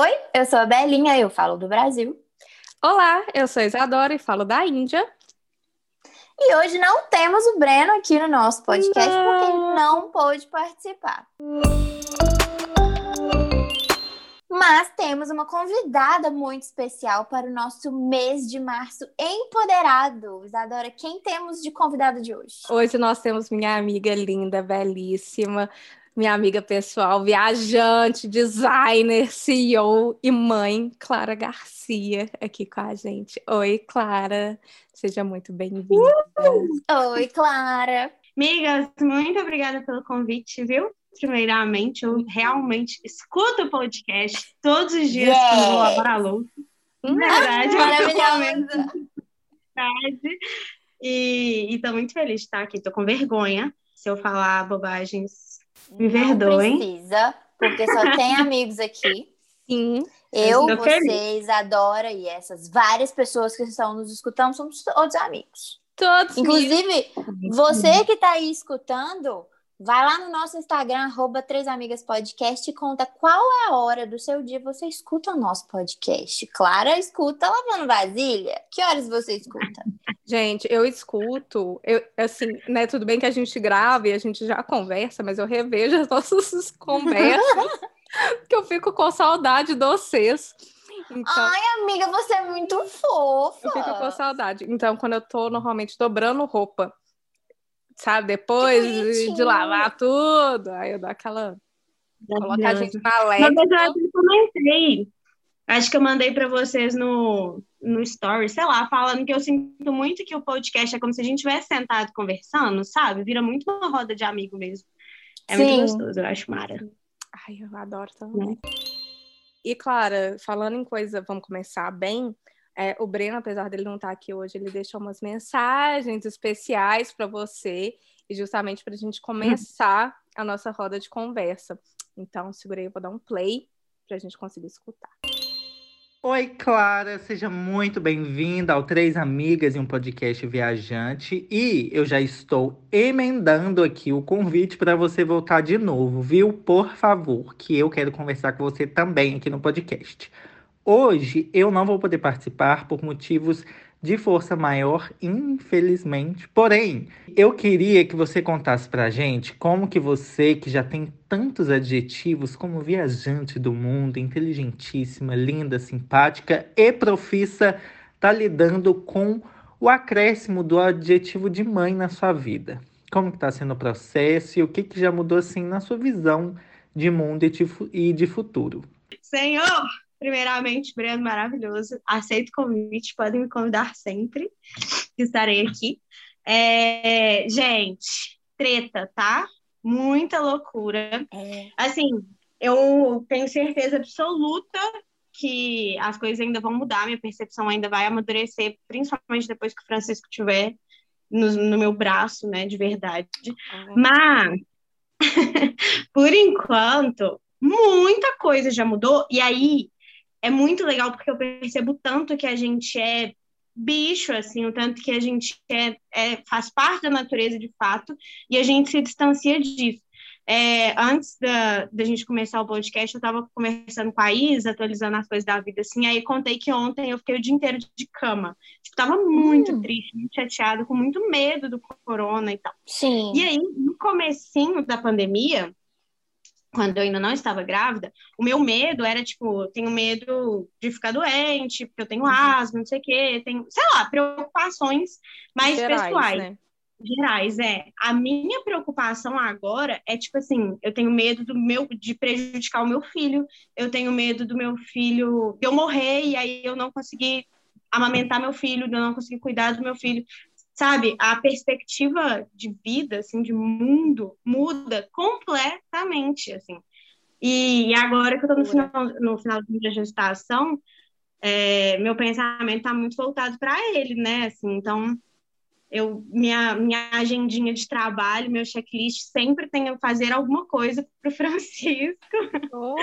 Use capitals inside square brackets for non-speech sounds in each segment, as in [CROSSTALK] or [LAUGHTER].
Oi, eu sou a Belinha, eu falo do Brasil. Olá, eu sou a Isadora e falo da Índia. E hoje não temos o Breno aqui no nosso podcast não. porque ele não pôde participar. Mas temos uma convidada muito especial para o nosso mês de março empoderado. Isadora, quem temos de convidado de hoje? Hoje nós temos minha amiga linda, belíssima, minha amiga pessoal, viajante, designer, CEO e mãe, Clara Garcia, aqui com a gente. Oi, Clara, seja muito bem-vinda. Uh! Oi, Clara. Amigas, muito obrigada pelo convite, viu? Primeiramente, eu realmente escuto o podcast todos os dias yes. quando vou lavar a louça. Verdade, maravilhosa. E estou muito feliz de estar aqui. Estou com vergonha se eu falar bobagens. Me perdoem. Não precisa, porque só tem amigos aqui. [LAUGHS] Sim. Eu, vocês, Adora e essas várias pessoas que estão nos escutando somos todos amigos. Todos. Inclusive, você que está aí escutando, Vai lá no nosso Instagram, arroba Três Amigas Podcast, e conta qual é a hora do seu dia você escuta o nosso podcast. Clara escuta lavando vasilha? Que horas você escuta? [LAUGHS] Gente, eu escuto, eu, assim, né, tudo bem que a gente grava e a gente já conversa, mas eu revejo as nossas [LAUGHS] conversas, [LAUGHS] que eu fico com saudade de vocês. Então, Ai, amiga, você é muito fofa. Eu fico com saudade. Então, quando eu tô normalmente dobrando roupa sabe? Depois de, lavar tudo, aí eu dou aquela. Coloca a gente na leve. Verdade, eu comentei. Acho que eu mandei para vocês no, no story, sei lá, falando que eu sinto muito que o podcast é como se a gente estivesse sentado conversando, sabe? Vira muito uma roda de amigo mesmo. É Sim. muito gostoso, eu acho mara. Ai, eu adoro também. É. E, Clara, falando em coisa, vamos começar bem. É, o Breno, apesar dele não estar tá aqui hoje, ele deixou umas mensagens especiais para você e justamente para a gente começar a nossa roda de conversa. Então, segurei, eu vou dar um play para a gente conseguir escutar. Oi, Clara, seja muito bem-vinda ao Três Amigas e um podcast viajante. E eu já estou emendando aqui o convite para você voltar de novo, viu? Por favor, que eu quero conversar com você também aqui no podcast. Hoje eu não vou poder participar por motivos de força maior, infelizmente. Porém, eu queria que você contasse pra gente como que você, que já tem tantos adjetivos como viajante do mundo, inteligentíssima, linda, simpática e profissa, tá lidando com o acréscimo do adjetivo de mãe na sua vida. Como que tá sendo o processo e o que, que já mudou assim na sua visão de mundo e de futuro? Senhor, Primeiramente, Breno, maravilhoso. Aceito o convite, podem me convidar sempre, que estarei aqui. É, gente, treta, tá? Muita loucura. É. Assim, eu tenho certeza absoluta que as coisas ainda vão mudar, minha percepção ainda vai amadurecer, principalmente depois que o Francisco tiver no, no meu braço, né, de verdade. Mas, [LAUGHS] por enquanto, muita coisa já mudou, e aí é muito legal porque eu percebo tanto que a gente é bicho, assim, o tanto que a gente é, é faz parte da natureza de fato e a gente se distancia disso. É, antes da, da gente começar o podcast, eu estava conversando com a Isa, atualizando as coisas da vida, assim, aí contei que ontem eu fiquei o dia inteiro de cama. Tipo, tava muito hum. triste, muito chateada, com muito medo do corona e tal. Sim. E aí, no comecinho da pandemia, quando eu ainda não estava grávida, o meu medo era, tipo, tenho medo de ficar doente, porque eu tenho uhum. asma, não sei o quê, tenho, sei lá, preocupações mais Gerais, pessoais. Né? Gerais, é. A minha preocupação agora é, tipo assim, eu tenho medo do meu, de prejudicar o meu filho, eu tenho medo do meu filho, de eu morrer e aí eu não conseguir amamentar meu filho, de eu não conseguir cuidar do meu filho sabe, a perspectiva de vida, assim, de mundo muda completamente, assim. E, agora que eu tô no final, no final da gestação, é, meu pensamento está muito voltado para ele, né, assim, então eu minha minha agendinha de trabalho, meu checklist sempre tem fazer alguma coisa para o [LAUGHS] Francisco. Oh,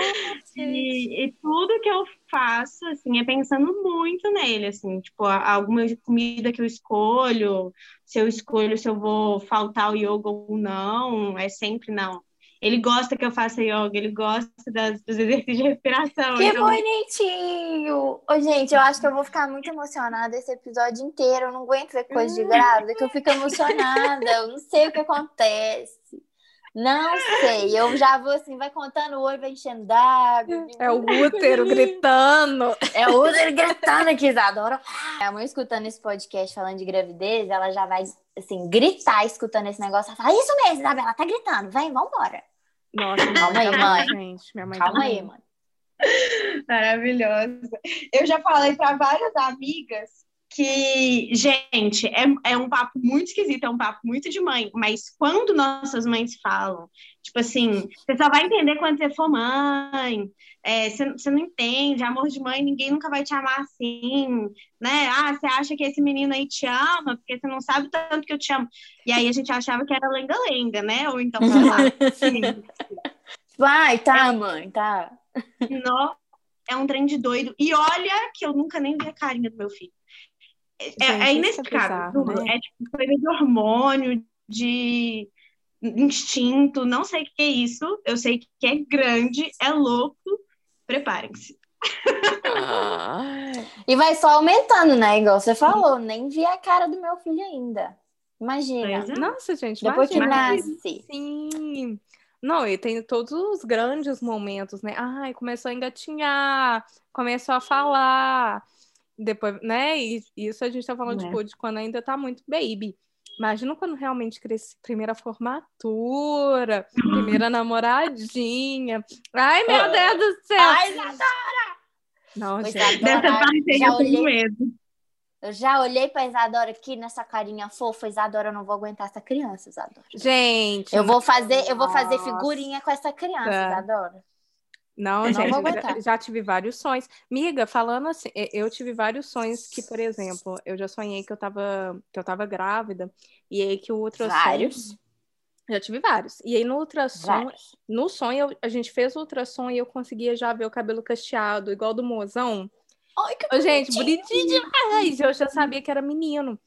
e, e, tudo que eu faço assim é pensando muito nele, assim, tipo, alguma comida que eu escolho, se eu escolho se eu vou faltar o yoga ou não, é sempre não. Ele gosta que eu faça yoga, ele gosta das, dos exercícios de respiração. Que então... bonitinho! Ô, gente, eu acho que eu vou ficar muito emocionada esse episódio inteiro. Eu não aguento ver coisa de grávida, que eu fico emocionada. Eu não sei o que acontece. Não sei, eu já vou assim, vai contando o olho, vai enchendo d'água. É o útero gritando. É o útero gritando aqui, Isadora. A mãe escutando esse podcast falando de gravidez, ela já vai, assim, gritar escutando esse negócio. Ela fala, isso mesmo, Isabela, tá gritando, vem, vambora. Nossa, Calma aí, mãe. Gente, minha mãe Calma tá aí, mãe. Maravilhosa. Eu já falei para várias amigas que, gente, é, é um papo muito esquisito, é um papo muito de mãe, mas quando nossas mães falam, tipo assim, você só vai entender quando você for mãe, é, você, você não entende, amor de mãe, ninguém nunca vai te amar assim, né? Ah, você acha que esse menino aí te ama, porque você não sabe tanto que eu te amo. E aí a gente achava que era lenga-lenga, né? Ou então, sei lá, assim, Vai, tá, mãe, tá. nó, é um trem de doido. E olha que eu nunca nem vi a carinha do meu filho. É, Gente, é é inexplicável. bizarro, né? É tipo coisa de hormônio, de instinto, não sei o que é isso. Eu sei que é grande, é louco. Preparem-se. E vai só aumentando, né? Igual você falou, nem vi a cara do meu filho ainda. Imagina. É. Nossa, gente, Depois que nasce. Sim. Não, e tem todos os grandes momentos, né? Ai, começou a engatinhar, começou a falar. Depois, né? E isso a gente tá falando, É. tipo, de quando ainda tá muito baby. Imagina quando realmente cresce, primeira formatura, [LAUGHS] primeira namoradinha. Ai, meu Deus do céu! Ai, Não, Pois gente. Dessa Isadora, parte aí já eu tenho olhei, medo. eu já olhei pra Isadora aqui nessa carinha fofa. Isadora, eu não vou aguentar essa criança, Isadora. Gente, Eu vou fazer, eu vou fazer Nossa. figurinha com essa criança, Tá. Isadora. Não, Eu não gente, vou eu já, já tive vários sonhos. Miga, falando assim, eu tive vários sonhos que, por exemplo, eu já sonhei que eu tava, que eu tava grávida, e aí que o ultrassom. Vários. Já tive vários. E aí no ultrassom, Vários. no sonho, eu- a gente fez o ultrassom e eu conseguia já ver o cabelo cacheado, igual do mozão. Ai, que Ô, gente, bonitinho. bonitinho demais! Eu já sabia que era menino.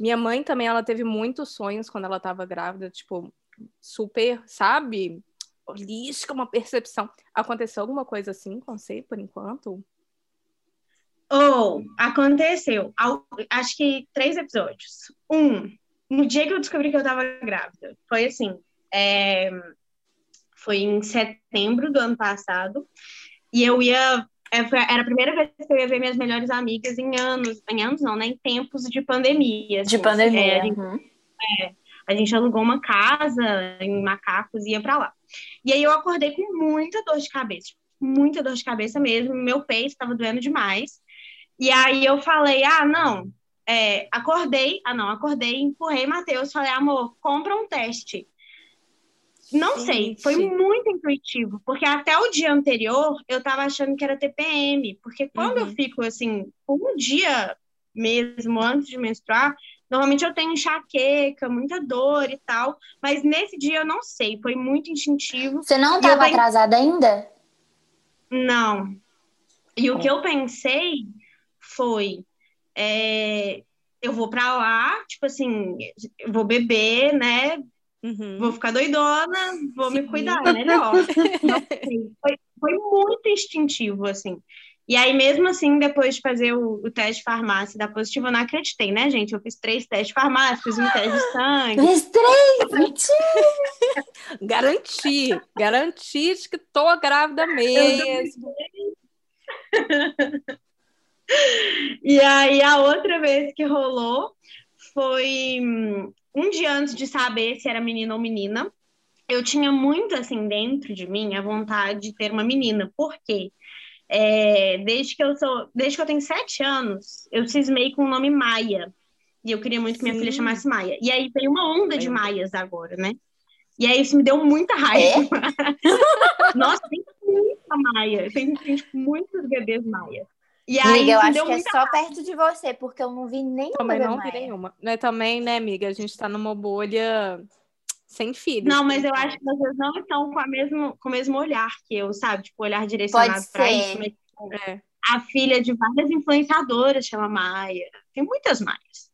Minha mãe também, ela teve muitos sonhos quando ela tava grávida, tipo, super, sabe? Holística, uma percepção. Aconteceu alguma coisa assim com você, por enquanto? Ou aconteceu, ao- acho que três episódios. Um, no dia que eu descobri que eu tava grávida, foi assim, é, foi em setembro do ano passado, e eu ia, é, era a primeira vez que eu ia ver minhas melhores amigas em anos, em anos não, né, em tempos de pandemia. De assim. pandemia. É, a gente uhum. a gente alugou uma casa em Macacos e ia pra lá. E aí eu acordei com muita dor de cabeça, muita dor de cabeça mesmo. Meu peito estava doendo demais. E aí eu falei, ah, não, é, acordei, ah, não, acordei, empurrei Matheus, falei, amor, compra um teste. Não sei, foi Gente. muito intuitivo, porque até o dia anterior eu tava achando que era TPM, porque quando eu Uhum. fico assim, um dia mesmo antes de menstruar, normalmente eu tenho enxaqueca, muita dor e tal, mas nesse dia eu não sei, foi muito instintivo. Você não eu estava atrasada ainda? Não. E o É. que eu pensei foi, é, eu vou pra lá, tipo assim, eu vou beber, né? Uhum. Vou ficar doidona, vou me Sim. cuidar, é melhor. [LAUGHS] Não sei. Foi, foi muito instintivo, assim. E aí, mesmo assim, depois de fazer o, o teste de farmácia e dar positivo, eu não acreditei, né, gente? Eu fiz três testes de farmácia, fiz um teste de sangue. Fiz três! Mentira! [LAUGHS] Garanti, garanti de que tô grávida mesmo. [LAUGHS] E aí, a outra vez que rolou foi hum, um dia antes de saber se era menino ou menina. Eu tinha muito, assim, dentro de mim a vontade de ter uma menina. Por quê? É, desde que eu sou, desde que eu tenho sete anos, eu cismei com o nome Maia. E eu queria muito que minha Sim. filha chamasse Maia. E aí veio uma onda de. Maias agora, né? E aí isso me deu muita raiva. [LAUGHS] Nossa, tem muita Maia. Tem, tem tipo, muitos bebês Maia. E aí Amiga, eu acho que é só perto de você, porque eu não vi nenhuma Também não vi Maia. nenhuma. Né, também, né, amiga? A gente tá numa bolha sem filhos. Não, mas eu acho que vocês não estão com, a mesmo, com o mesmo olhar que eu, sabe? Tipo, olhar direcionado ser. isso. Mas É. a filha de várias influenciadoras chama Maia. Tem muitas Maias.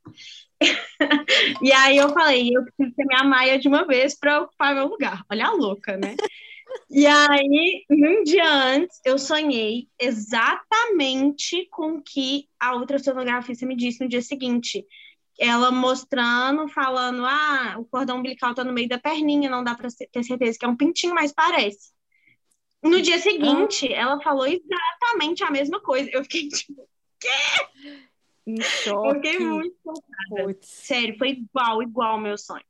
[LAUGHS] e aí eu falei, eu preciso ter minha Maia de uma vez para ocupar meu lugar. Olha a louca, né? E aí, um dia antes, eu sonhei exatamente com o que a ultrassonografista me disse no dia seguinte. Ela mostrando, falando, ah, o cordão umbilical tá no meio da perninha, não dá para ter certeza que é um pintinho, mas parece. No dia seguinte, ah. ela falou exatamente a mesma coisa. Eu fiquei tipo, quê? Em choque. Eu fiquei muito chocada. Sério, foi igual, igual ao meu sonho.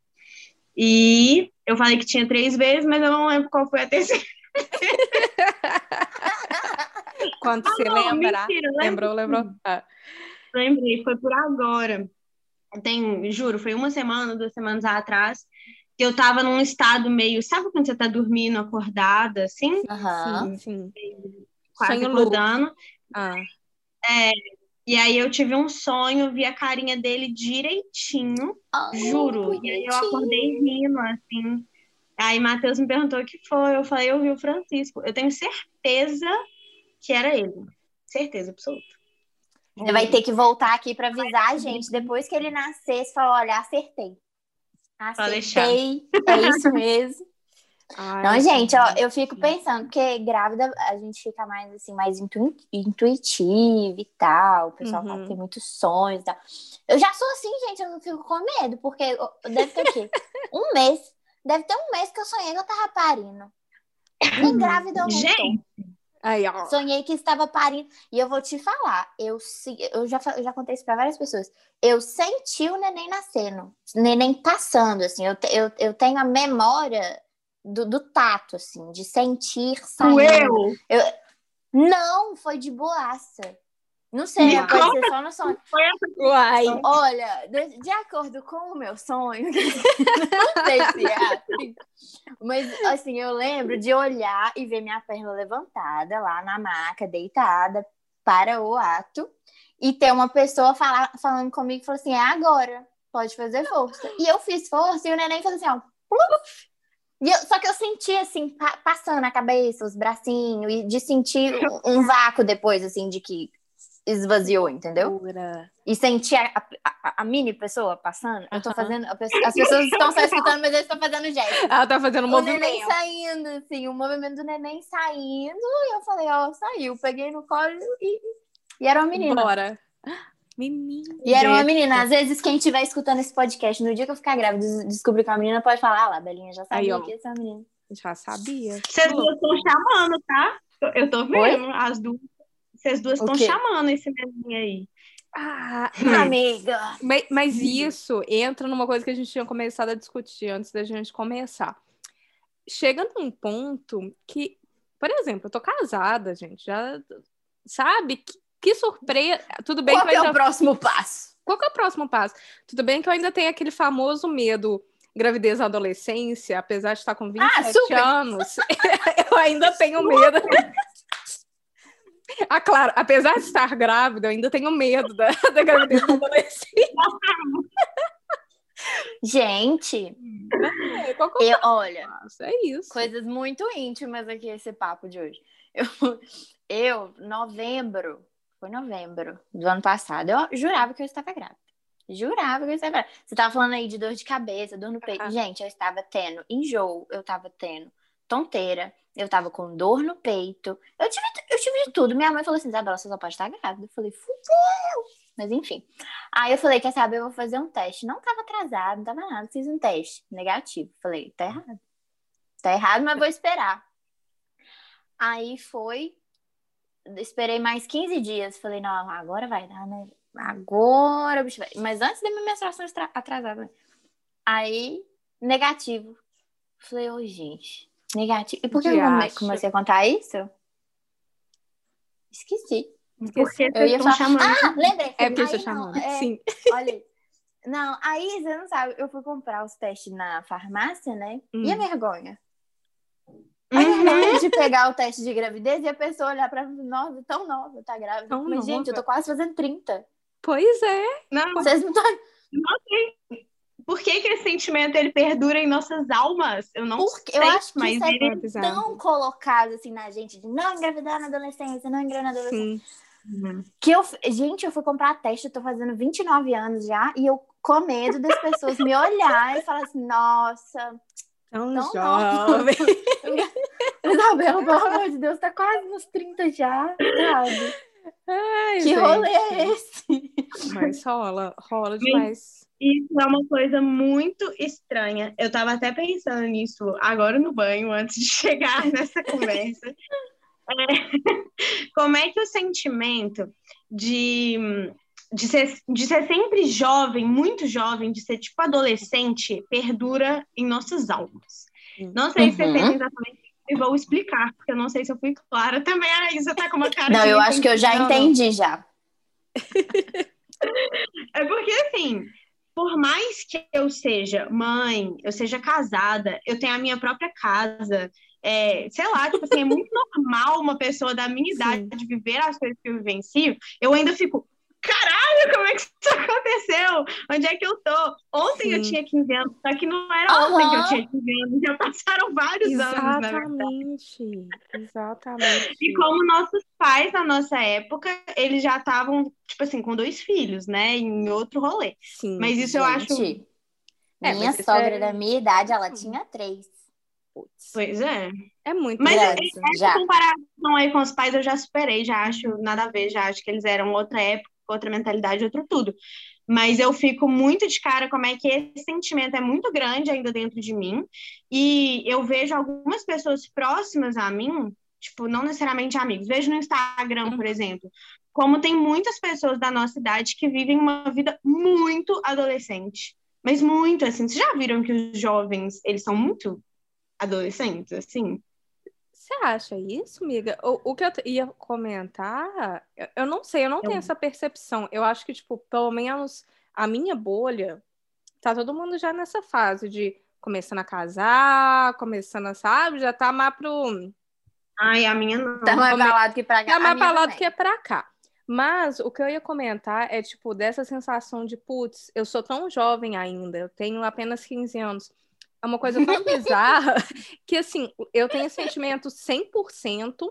E eu falei que tinha três vezes, mas eu não lembro qual foi a terceira. [LAUGHS] Quando ah, você não, lembrar. Mentira, lembrou, lembrou? Ah. Lembrei, foi por agora. Tem, juro, foi uma semana, duas semanas atrás, que eu tava num estado meio. Sabe quando você tá dormindo acordada, assim? Aham, sim. Quase Sonho acordando. Ah. É, e aí eu tive um sonho, vi a carinha dele direitinho, oh, juro. Bonitinho. E aí eu acordei rindo, assim. Aí Matheus me perguntou o que foi. Eu falei, eu vi o Francisco. Eu tenho certeza que era ele. Certeza absoluta. Você vai ter que voltar aqui para avisar a gente. Depois que ele nascer, você falou, olha, acertei. Acertei. É isso mesmo. Ai, não, gente, ó, eu fico pensando, porque grávida a gente fica mais assim, mais intu intuitiva e tal. O pessoal uhum. fala que tem muitos sonhos e tal. Eu já sou assim, gente, eu não fico com medo, porque deve ter o quê? [LAUGHS] um mês. Deve ter um mês que eu sonhei que eu tava parindo. Nem grávida eu não gente. Aí, ó. Sonhei que estava parindo. E eu vou te falar, eu, eu, já, eu já contei isso para várias pessoas. Eu senti o neném nascendo, o neném passando, assim. Eu, eu, eu tenho a memória do, do tato, assim, de sentir saindo. Eu? eu? Não, foi de boaça. Não sei, Me pode ser só no sonho. Uai. Olha, de, de, acordo com o meu sonho, [LAUGHS] não sei se é assim, mas assim, eu lembro de olhar e ver minha perna levantada lá na maca, deitada para o ato, e ter uma pessoa falar, falando comigo, falou assim, é agora, pode fazer força. E eu fiz força e o neném falou assim, ó, pluf, eu, só que eu senti, assim, pa passando a cabeça, os bracinhos, e de sentir um, um vácuo depois, assim, de que esvaziou, entendeu? Pura. E sentir a, a, a, mini pessoa passando. Eu tô fazendo. As pessoas estão só escutando, mas eu estou fazendo gesto. [LAUGHS] Ela tá fazendo um o movimento. O neném saindo, assim, o movimento do neném saindo. E eu falei, ó, saiu. Peguei no colo e, e era uma menina. Bora. Menina. E era uma menina. Às vezes, quem estiver escutando esse podcast, no dia que eu ficar grávida, descobrir que é uma menina, pode falar, ah lá, Belinha já sabia Aí, que essa é menina. Já sabia. Vocês duas estão chamando, tá? Eu tô vendo Oi? as duas. Vocês duas estão chamando esse menino aí. Ah, [LAUGHS] amiga. Mas, mas isso entra numa coisa que a gente tinha começado a discutir antes da gente começar. Chega num ponto que, por exemplo, eu tô casada, gente, já sabe que que surpresa. Tudo bem Qual que, é o próximo passo? Qual é o próximo passo? Tudo bem que eu ainda tenho aquele famoso medo gravidez na adolescência, apesar de estar com 27 ah, anos, [LAUGHS] eu ainda tenho medo. Ah, claro, apesar de estar grávida, eu ainda tenho medo da, [LAUGHS] da gravidez na adolescência. Gente, é, é eu, olha, é isso. Coisas muito íntimas aqui esse papo de hoje. Eu, eu novembro, foi novembro do ano passado. Eu jurava que eu estava grávida. Jurava que eu estava grávida. Você estava falando aí de dor de cabeça, dor no peito. Uhum. Gente, eu estava tendo enjoo, eu estava tendo tonteira, eu estava com dor no peito. Eu tive, eu tive de tudo. Minha mãe falou assim: Isabela, você só pode estar grávida. Eu falei, fudeu! Mas enfim. Aí eu falei, quer saber, eu vou fazer um teste. Não estava atrasado, não estava nada. Fiz um teste negativo. Falei, tá errado. Tá errado, mas vou esperar. Aí foi, esperei mais 15 dias. Falei, não, agora vai dar, né? Agora bicho vai. Mas antes da minha menstruação atrasada. Aí, negativo. Falei, ô, oh, gente, negativo. E por que, que eu comecei a contar isso? Esqueci. Porque eu ia falar... chamando. Ah, lembrei. É porque eu estou chamando. É... Sim. [LAUGHS] Olha, não, aí você não sabe, eu fui comprar os testes na farmácia, né? Hum. E a hum. vergonha? Uhum. de pegar o teste de gravidez e a pessoa olhar pra mim, nossa, tão nova, tá grávida. Tão Mas, nova. gente, eu tô quase fazendo 30. Pois é. Não, Vocês não estão. Não sei. Por que, que esse sentimento ele perdura em nossas almas? Eu não Porque sei. Eu acho que mas isso é, é tão colocado assim na gente de não engravidar na adolescência, não engravidar na adolescência. Sim. Uhum. Que eu, gente, eu fui comprar teste, eu tô fazendo 29 anos já, e eu com medo das pessoas me olharem e falar assim, nossa, Tão Tão jovem. [LAUGHS] Isabela, pelo amor de Deus, tá quase nos 30 já, sabe? Ai, Que gente. rolê é esse? Mas rola, rola [LAUGHS] demais. Isso é uma coisa muito estranha. Eu tava até pensando nisso agora no banho, antes de [LAUGHS] chegar nessa conversa. É, [LAUGHS] como é que o sentimento de, de, ser, de ser sempre jovem, muito jovem, de ser tipo adolescente, perdura em nossas almas? Não sei se você Uhum. entende exatamente e vou explicar, porque eu não sei se eu fui clara também. A Isa tá com uma cara Não, eu acho que eu já entendi já. [LAUGHS] É porque, assim, por mais que eu seja mãe, eu seja casada, eu tenho a minha própria casa, é, sei lá, tipo assim, é muito [LAUGHS] normal uma pessoa da minha idade viver as coisas que eu vivencio, eu ainda fico, caralho, como é que isso [LAUGHS] aconteceu? Onde é que eu tô? Ontem eu Sim. tinha 15 anos, só que não era ontem que eu tinha 15 anos, já passaram vários anos, na verdade. Exatamente. Exatamente. E como nossos pais, na nossa época, eles já estavam, tipo assim, com dois filhos, né, em outro rolê. Sim. Mas isso eu acho Gente, É, minha sogra é- da minha idade, ela tinha três. Putz. Pois é. É muito Mas grande. essa já. comparação aí com os pais eu já superei, já acho nada a ver, já acho que eles eram outra época, outra mentalidade, outro tudo. Mas eu fico muito de cara como é que esse sentimento é muito grande ainda dentro de mim. E eu vejo algumas pessoas próximas a mim, tipo, não necessariamente amigos, vejo no Instagram, por exemplo, como tem muitas pessoas da nossa idade que vivem uma vida muito adolescente. Mas muito, assim, vocês já viram que os jovens, eles são muito adolescentes, assim? Você acha isso, amiga? O, o que eu ia comentar, eu, eu não sei, eu não tenho Eu- essa percepção. Eu acho que, tipo, pelo menos a minha bolha, tá todo mundo já nessa fase de começando a casar, começando a, sabe? Já tá mais pro. Ai, a minha não. Tá mais Come- pra lá do que pra cá. Tá mais pra lá do que pra cá. Mas o que eu ia comentar é, tipo, dessa sensação de, putz, eu sou tão jovem ainda, eu tenho apenas 15 anos. É uma coisa tão bizarra [LAUGHS] que, assim, eu tenho sentimento 100%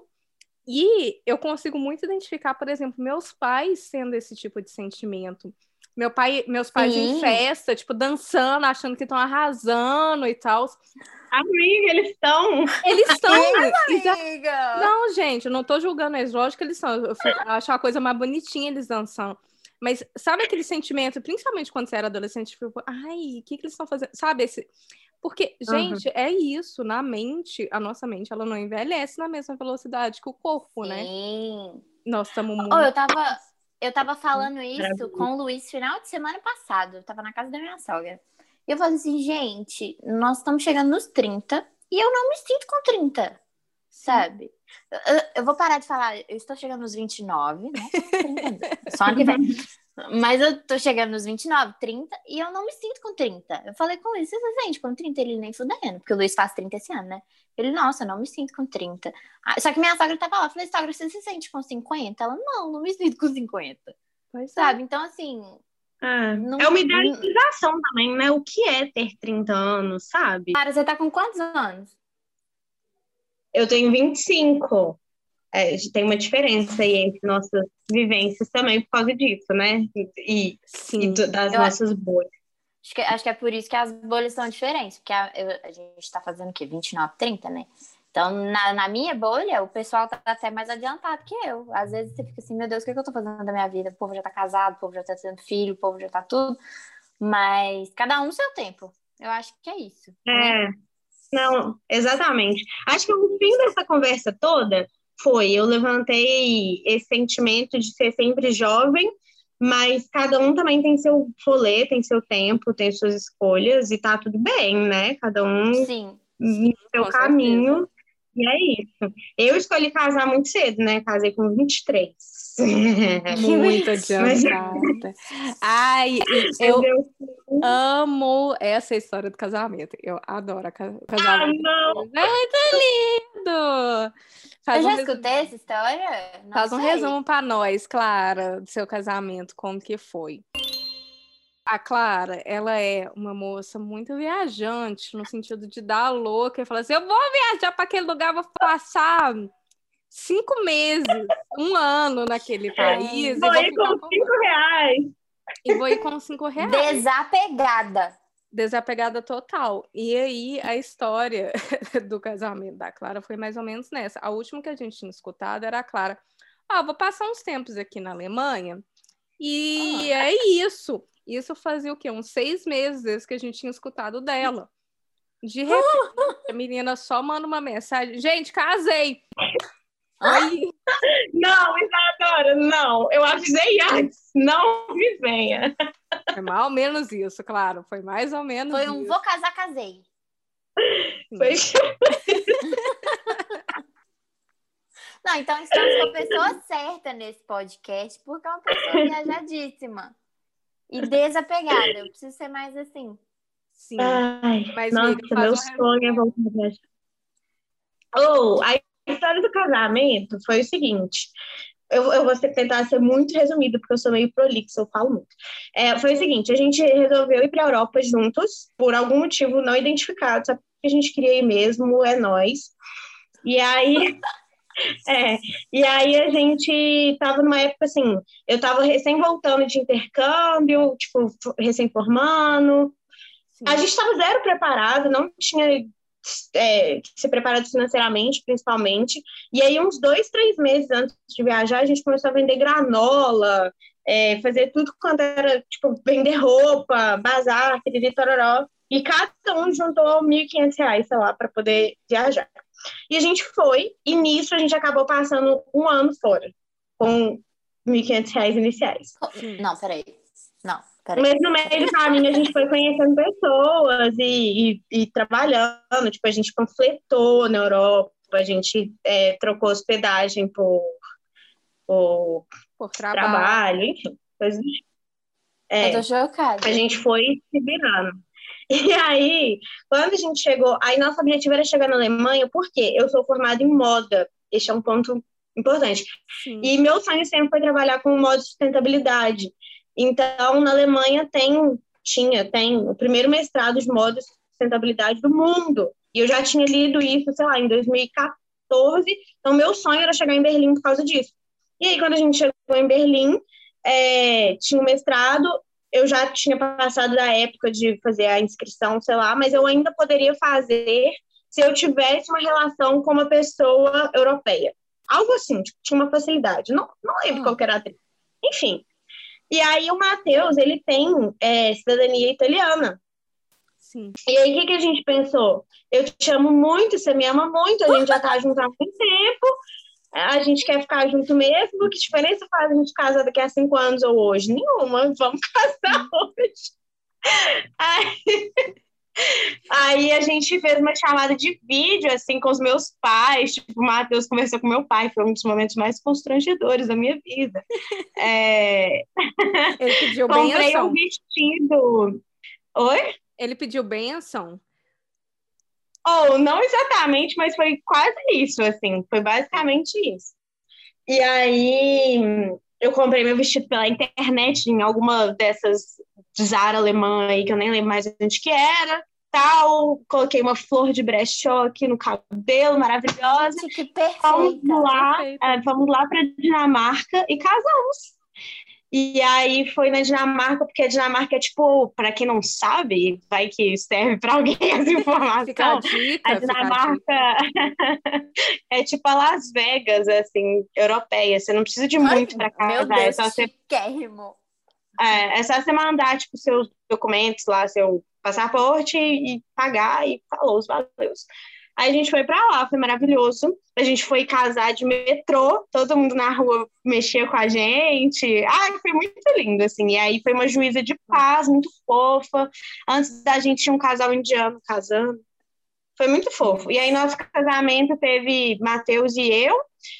e eu consigo muito identificar, por exemplo, meus pais tendo esse tipo de sentimento. Meu pai, meus pais em Sim. festa, tipo, dançando, achando que estão arrasando e tal. Amiga, eles estão. Eles estão. Amiga! não, gente, eu não tô julgando eles, lógico que eles são. Eu acho a coisa mais bonitinha eles dançando. Mas sabe aquele sentimento, principalmente quando você era adolescente, tipo, ai, o que, que eles estão fazendo? Sabe esse. Porque, gente, é isso, na mente, a nossa mente, ela não envelhece na mesma velocidade que o corpo, né? Sim. Nós estamos muito. Oh, eu tava, eu tava falando isso Maravilha. com o Luiz final de semana passado. Eu tava na casa da minha sogra. E eu falei assim, gente, nós estamos chegando nos 30 e eu não me sinto com 30, sabe? Eu, eu vou parar de falar, eu estou chegando nos 29, né? 30, [LAUGHS] só ano que vem. Mas eu tô chegando nos 29, 30 e eu não me sinto com 30. Eu falei com o Luiz, você se sente com 30? Ele nem fudendo, porque o Luiz faz 30 esse ano, né? Ele, nossa, eu não me sinto com 30. Ah, Só que minha sogra tava lá, eu falei, sogra, você se sente com 50? Ela, não, não me sinto com 50. Pois é. Sabe? Então, assim, É, Não- é uma idealização também, né? O que é ter 30 anos, sabe? cara, você tá com quantos anos? Eu tenho 25. É, tem uma diferença aí entre nossas vivências também por causa disso, né? E, e das Eu- nossas bolhas. Acho que, acho que é por isso que as bolhas são diferentes, porque a, eu- a gente tá fazendo o quê? 29, 30, né? Então, na, na minha bolha, o pessoal tá até mais adiantado que eu. Às vezes você fica assim, meu Deus, o que, que eu tô fazendo da minha vida? O povo já tá casado, o povo já tá tendo filho, o povo já tá tudo. Mas cada um no seu tempo. Eu acho que é isso. né? Não, exatamente. Acho que o fim dessa conversa toda foi, eu levantei esse sentimento de ser sempre jovem, mas cada um também tem seu rolê, tem seu tempo, tem suas escolhas e tá tudo bem, né? Cada um Sim. no seu caminho. E é isso. Eu escolhi casar muito cedo, né? Casei com 23. Muito [LAUGHS] adiantada. Ai, [LAUGHS] eu amo essa história do casamento. Eu adoro a ca- Ah, casamento. não! Muito lindo! Faz eu um já resumo- escutei essa história? Não Faz um sei. resumo para nós, Clara, do seu casamento, como que foi. A Clara, ela é uma moça muito viajante, no sentido de dar a louca e falar assim: eu vou viajar para aquele lugar, vou passar cinco meses, um ano naquele país. e vou Foi ficar com com- 5 reais. e vou ir com cinco reais. Desapegada. Desapegada total. E aí, a história [LAUGHS] do casamento da Clara foi mais ou menos nessa. A última que a gente tinha escutado era a Clara. Ah, vou passar uns tempos aqui na Alemanha. E Ah. é isso. Isso fazia o quê? Uns seis meses desde que a gente tinha escutado dela. De repente, a menina só manda uma mensagem. Gente, casei! [LAUGHS] Aí, Não, Isadora, não. Eu avisei antes. Não me venha. foi mais ou menos isso, claro. Foi mais ou menos Foi um isso. vou casar, casei. Foi... [LAUGHS] Não, então estamos com a pessoa certa nesse podcast, porque é uma pessoa viajadíssima. E desapegada. Eu preciso ser mais assim. Sim. Ai, Mas, nossa, amiga, meu sonho é voltar a viajar. Oh, a história do casamento foi o seguinte. Eu, eu vou tentar ser muito resumida, porque eu sou meio prolixa, eu falo muito. É, foi o seguinte, a gente resolveu ir para a Europa juntos, por algum motivo não identificado, sabe? Que a gente queria ir mesmo, é nós. E aí, [LAUGHS] é, e aí a gente tava numa época assim, eu tava recém voltando de intercâmbio, tipo, recém formando, Sim. a gente estava zero preparado, não tinha é, ser preparado financeiramente, principalmente. E aí, uns dois, três meses antes de viajar, a gente começou a vender granola, é, fazer tudo quanto era, tipo, vender roupa, bazar, piriri, tororó. E cada um juntou R$ 1.500, sei lá, para poder viajar. E a gente foi, e nisso a gente acabou passando um ano fora, com R$ 1.500 iniciais. Não, peraí. Não, peraí. Mas no meio do caminho a gente foi conhecendo pessoas e, e, e trabalhando. Tipo, a gente panfletou na Europa, a gente é, trocou hospedagem por, por Por trabalho. trabalho, enfim. Coisas... do tipo. É, chocada. a gente foi se virando. E aí, quando a gente chegou, aí nosso objetivo era chegar na Alemanha, porque eu sou formada em moda. Este é um ponto importante. Sim. E meu sonho sempre foi trabalhar com modo de sustentabilidade. Então, na Alemanha tem, tinha, tem o primeiro mestrado de moda de sustentabilidade do mundo. E eu já tinha lido isso, sei lá, em 2014. Então, meu sonho era chegar em Berlim por causa disso. E aí, quando a gente chegou em Berlim, é, tinha o mestrado, eu já tinha passado da época de fazer a inscrição, sei lá, mas eu ainda poderia fazer se eu tivesse uma relação com uma pessoa europeia. Algo assim, tipo, tinha uma facilidade. Não, não lembro Hum. qual era a atriz. Enfim. E aí o Matheus, ele tem é, cidadania italiana. Sim. E aí o que, que a gente pensou? Eu te amo muito, você me ama muito, a gente já tá junto há muito tempo, a gente quer ficar junto mesmo, que diferença faz a gente casar daqui a cinco anos ou hoje? Nenhuma, vamos [LAUGHS] casar hoje. Aí, aí a gente fez uma chamada de vídeo, assim, com os meus pais, tipo, o Matheus conversou com meu pai, foi um dos momentos mais constrangedores da minha vida. É, Ele pediu [LAUGHS] comprei benção. um vestido... Oi? Ele pediu benção. Ou não exatamente, mas foi quase isso, assim, foi basicamente isso. E aí eu comprei meu vestido pela internet em alguma dessas Zara alemã aí, que eu nem lembro mais onde que era, tal, coloquei uma flor de brechó aqui no cabelo, maravilhosa. Que perfeita. lá, perfeito. é, fomos lá para Dinamarca e casamos. E aí foi na Dinamarca, porque a Dinamarca é tipo, para quem não sabe, vai que serve para alguém [LAUGHS] essa informação. Fica a dica. A fica a. Dinamarca [LAUGHS] é tipo a Las Vegas, assim, europeia. Você não precisa de muito para Meu casar. É Deus, só, você, é, é só você mandar, tipo, seus documentos lá, seu passaporte e, e pagar e falou os valores. Aí a gente foi pra lá, foi maravilhoso. A gente foi casar de metrô, todo mundo na rua mexia com a gente. Ai, foi muito lindo, assim. E aí foi uma juíza de paz, muito fofa. Antes da gente tinha um casal indiano casando. Foi muito fofo. E aí nosso casamento teve Matheus e eu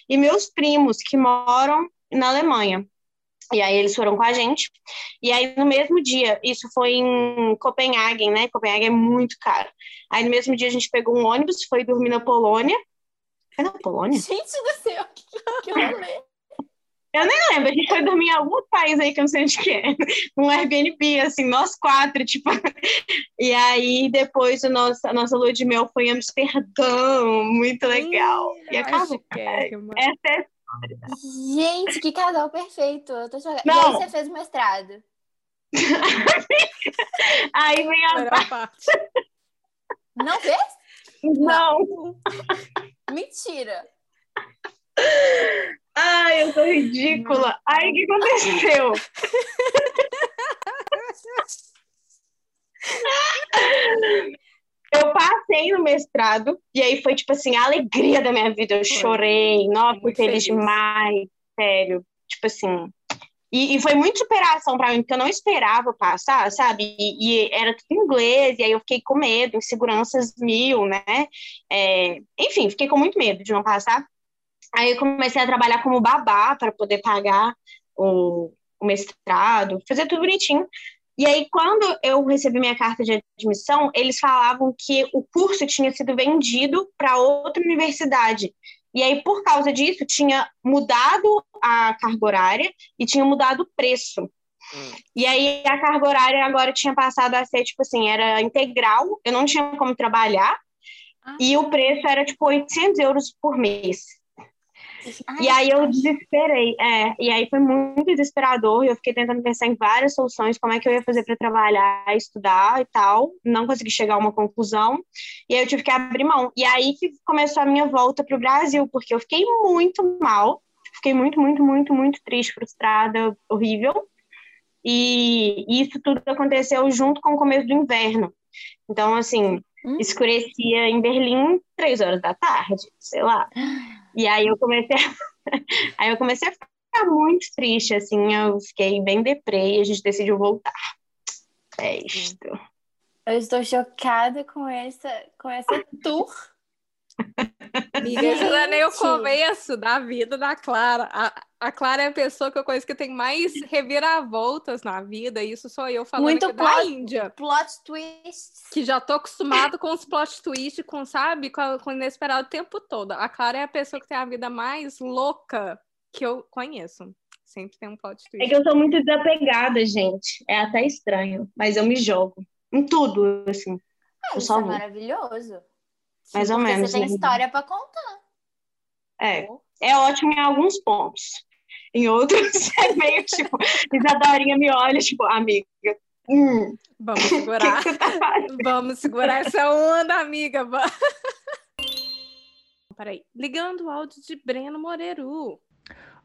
e meus primos que moram na Alemanha. E aí eles foram com a gente. E aí no mesmo dia, isso foi em Copenhague, né? Copenhague é muito caro. Aí no mesmo dia a gente pegou um ônibus, foi dormir na Polônia. Foi na Polônia? Gente do céu, que, que [LAUGHS] rolê. Eu nem lembro, a gente foi dormir em algum país aí que eu não sei onde que é. [LAUGHS] Um Airbnb, assim, nós quatro, tipo. E aí depois o nosso, a nossa lua de mel foi em Amsterdã, muito legal. E acabou. chiquérrima. Essa é Gente, que casal perfeito. Eu tô chocada. E Não. aí você fez o mestrado. [LAUGHS] Aí vem a Melhor parte. Não fez? Não. Mentira. Ai, eu tô ridícula. Aí o que aconteceu? [LAUGHS] Eu passei no mestrado e aí foi tipo assim, a alegria da minha vida. Eu Foi. chorei, nossa, fui Muito feliz feliz. demais, sério. Tipo assim. E, e foi muita superação pra mim, porque eu não esperava passar, sabe? E, e era tudo em inglês, e aí eu fiquei com medo, inseguranças mil, né? É, enfim, fiquei com muito medo de não passar. Aí eu comecei a trabalhar como babá para poder pagar o, o mestrado, fazer tudo bonitinho. E aí, quando eu recebi minha carta de admissão, eles falavam que o curso tinha sido vendido para outra universidade. E aí, por causa disso, tinha mudado a carga horária e tinha mudado o preço. E aí, a carga horária agora tinha passado a ser, tipo assim, era integral, eu não tinha como trabalhar, e o preço era, tipo, 800 euros por mês. E aí eu desesperei, é, e aí foi muito desesperador, e eu fiquei tentando pensar em várias soluções, como é que eu ia fazer para trabalhar, estudar e tal, não consegui chegar a uma conclusão, e aí eu tive que abrir mão. E aí que começou a minha volta para o Brasil, porque eu fiquei muito mal, fiquei muito, muito, muito, muito triste, frustrada, horrível, e isso tudo aconteceu junto com o começo do inverno. Então, assim, Hum. escurecia em Berlim três horas da tarde, sei lá. E aí eu comecei a... [LAUGHS] aí eu comecei a ficar muito triste, assim, eu fiquei bem deprê e a gente decidiu voltar. É isto. Eu estou chocada com essa, com essa tour. Amiga, isso não é nem o começo da vida da Clara. A, a Clara é a pessoa que eu conheço que tem mais reviravoltas na vida, e isso sou eu falando Muito aqui da plot- Índia. Plot twists. Que já tô acostumado com os plot twists, com, sabe, com, a- com o inesperado o tempo todo. A Clara é a pessoa que tem a vida mais louca que eu conheço. Sempre tem um plot É twist. que eu sou muito desapegada, gente. É até estranho, mas eu me jogo. Em tudo, assim. Ah, Eu isso só é maravilhoso. Mais ou menos. você tem né? história pra contar. É. É ótimo em alguns pontos. Em outros, [LAUGHS] é meio tipo, Isadorinha me olha, tipo, amiga. Hum, Vamos [LAUGHS] que, segurar. que você tá? Vamos segurar essa onda, amiga. [LAUGHS] Peraí. Ligando o áudio de Breno Moreiro.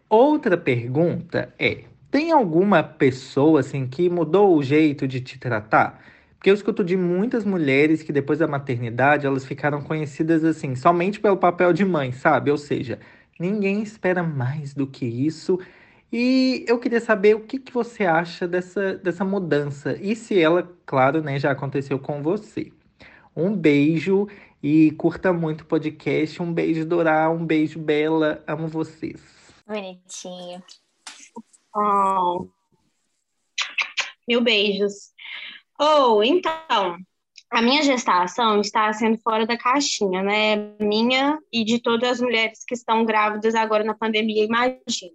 Outra pergunta é: tem alguma pessoa assim que mudou o jeito de te tratar? Porque eu escuto de muitas mulheres que depois da maternidade elas ficaram conhecidas assim somente pelo papel de mãe, sabe? Ou seja, ninguém espera mais do que isso. E eu queria saber o que que você acha dessa, dessa mudança e se ela, claro, né, já aconteceu com você. Um beijo e curta muito o podcast. Um beijo, Dorá. Um beijo, Bela. Amo vocês. Bonitinho. Oh. Mil beijos. Ou, então, a minha gestação está sendo fora da caixinha, né? Minha e de todas as mulheres que estão grávidas agora na pandemia, imagino.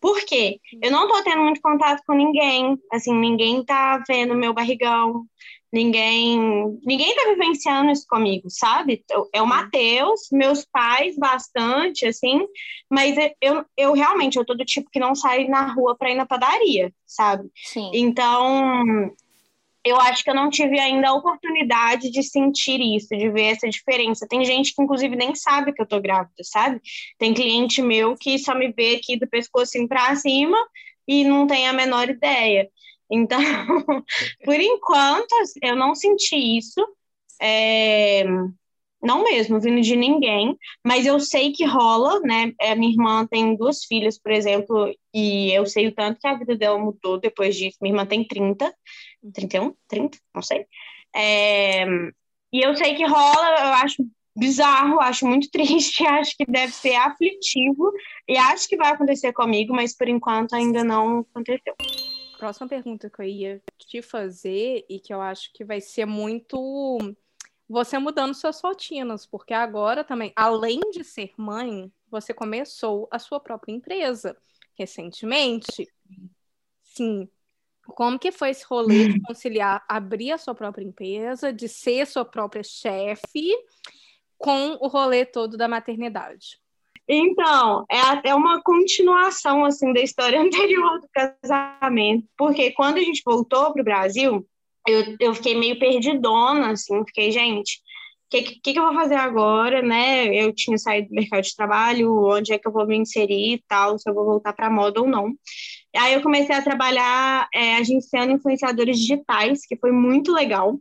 Por quê? Eu não tô tendo muito contato com ninguém, assim, ninguém tá vendo meu barrigão, ninguém, ninguém tá vivenciando isso comigo, sabe? É o Matheus, meus pais bastante, assim, mas eu, eu realmente, eu tô do tipo que não sai na rua pra ir na padaria, sabe? Sim. Então, eu acho que eu não tive ainda a oportunidade de sentir isso, de ver essa diferença. Tem gente que, inclusive, nem sabe que eu tô grávida, sabe? Tem cliente meu que só me vê aqui do pescocinho pra cima e não tem a menor ideia. Então, [LAUGHS] por enquanto, eu não senti isso. É, Não mesmo, vindo de ninguém, mas eu sei que rola, né? É, minha irmã tem duas filhas, por exemplo, e eu sei o tanto que a vida dela mudou depois disso. Minha irmã tem 30, 31, 30, não sei. É, E eu sei que rola, eu acho bizarro, acho muito [LAUGHS] triste, acho que deve ser aflitivo, e acho que vai acontecer comigo, mas por enquanto ainda não aconteceu. Próxima pergunta que eu ia te fazer e que eu acho que vai ser muito você mudando suas rotinas, porque agora também, além de ser mãe, você começou a sua própria empresa recentemente. Sim. Como que foi esse rolê de conciliar abrir a sua própria empresa, de ser sua própria chefe, com o rolê todo da maternidade? Então, é até uma continuação assim da história [LAUGHS] anterior do casamento, porque quando a gente voltou para o Brasil, eu, eu fiquei meio perdidona, assim, fiquei, gente, o que, que, que eu vou fazer agora, né? Eu tinha saído do mercado de trabalho, onde é que eu vou me inserir e tal, se eu vou voltar para moda ou não. Aí eu comecei a trabalhar é, agenciando influenciadores digitais, que foi muito legal.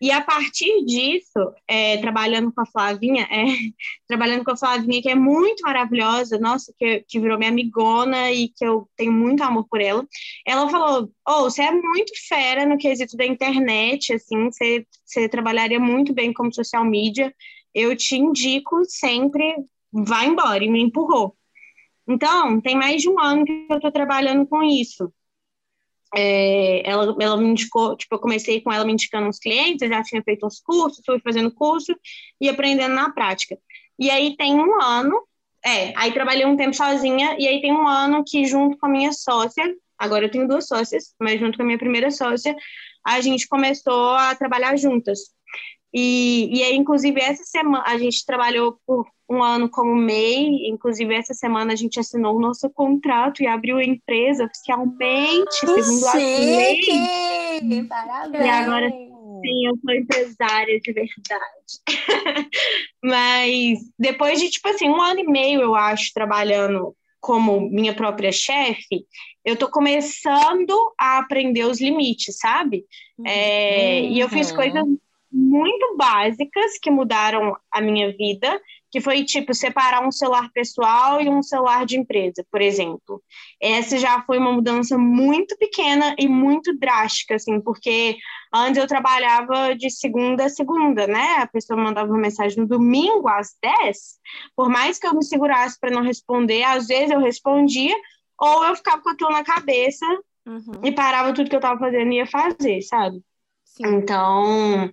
E a partir disso, é, trabalhando com a Flavinha, é, [LAUGHS] trabalhando com a Flavinha, que é muito maravilhosa, nossa, que, que virou minha amigona e que eu tenho muito amor por ela, ela falou: Oh, você é muito fera no quesito da internet, assim, você, você trabalharia muito bem como social media, eu te indico sempre, vá embora, e me empurrou. Então, tem mais de um ano que eu estou trabalhando com isso. É, ela, ela me indicou, tipo, eu comecei com ela me indicando uns clientes, eu já tinha feito uns cursos, fui fazendo curso e aprendendo na prática. E aí tem um ano, é, aí trabalhei um tempo sozinha, e aí tem um ano que junto com a minha sócia, agora eu tenho duas sócias, mas junto com a minha primeira sócia, a gente começou a trabalhar juntas. E, e aí, inclusive, essa semana a gente trabalhou por um ano como MEI, inclusive essa semana a gente assinou o nosso contrato e abriu a empresa oficialmente, segundo a lei. Parabéns! E agora sim, eu sou empresária de verdade. [LAUGHS] Mas depois de, tipo assim, um ano e meio, eu acho, trabalhando como minha própria chefe, eu tô começando a aprender os limites, sabe? Uhum. É, e eu fiz uhum. coisas muito básicas que mudaram a minha vida, que foi tipo separar um celular pessoal e um celular de empresa, por exemplo. Essa já foi uma mudança muito pequena e muito drástica, assim, porque antes eu trabalhava de segunda a segunda, né? A pessoa mandava uma mensagem no domingo às 10, por mais que eu me segurasse para não responder, às vezes eu respondia, ou eu ficava com aquilo na cabeça uhum. e parava tudo que eu estava fazendo e ia fazer, sabe? Sim. Então,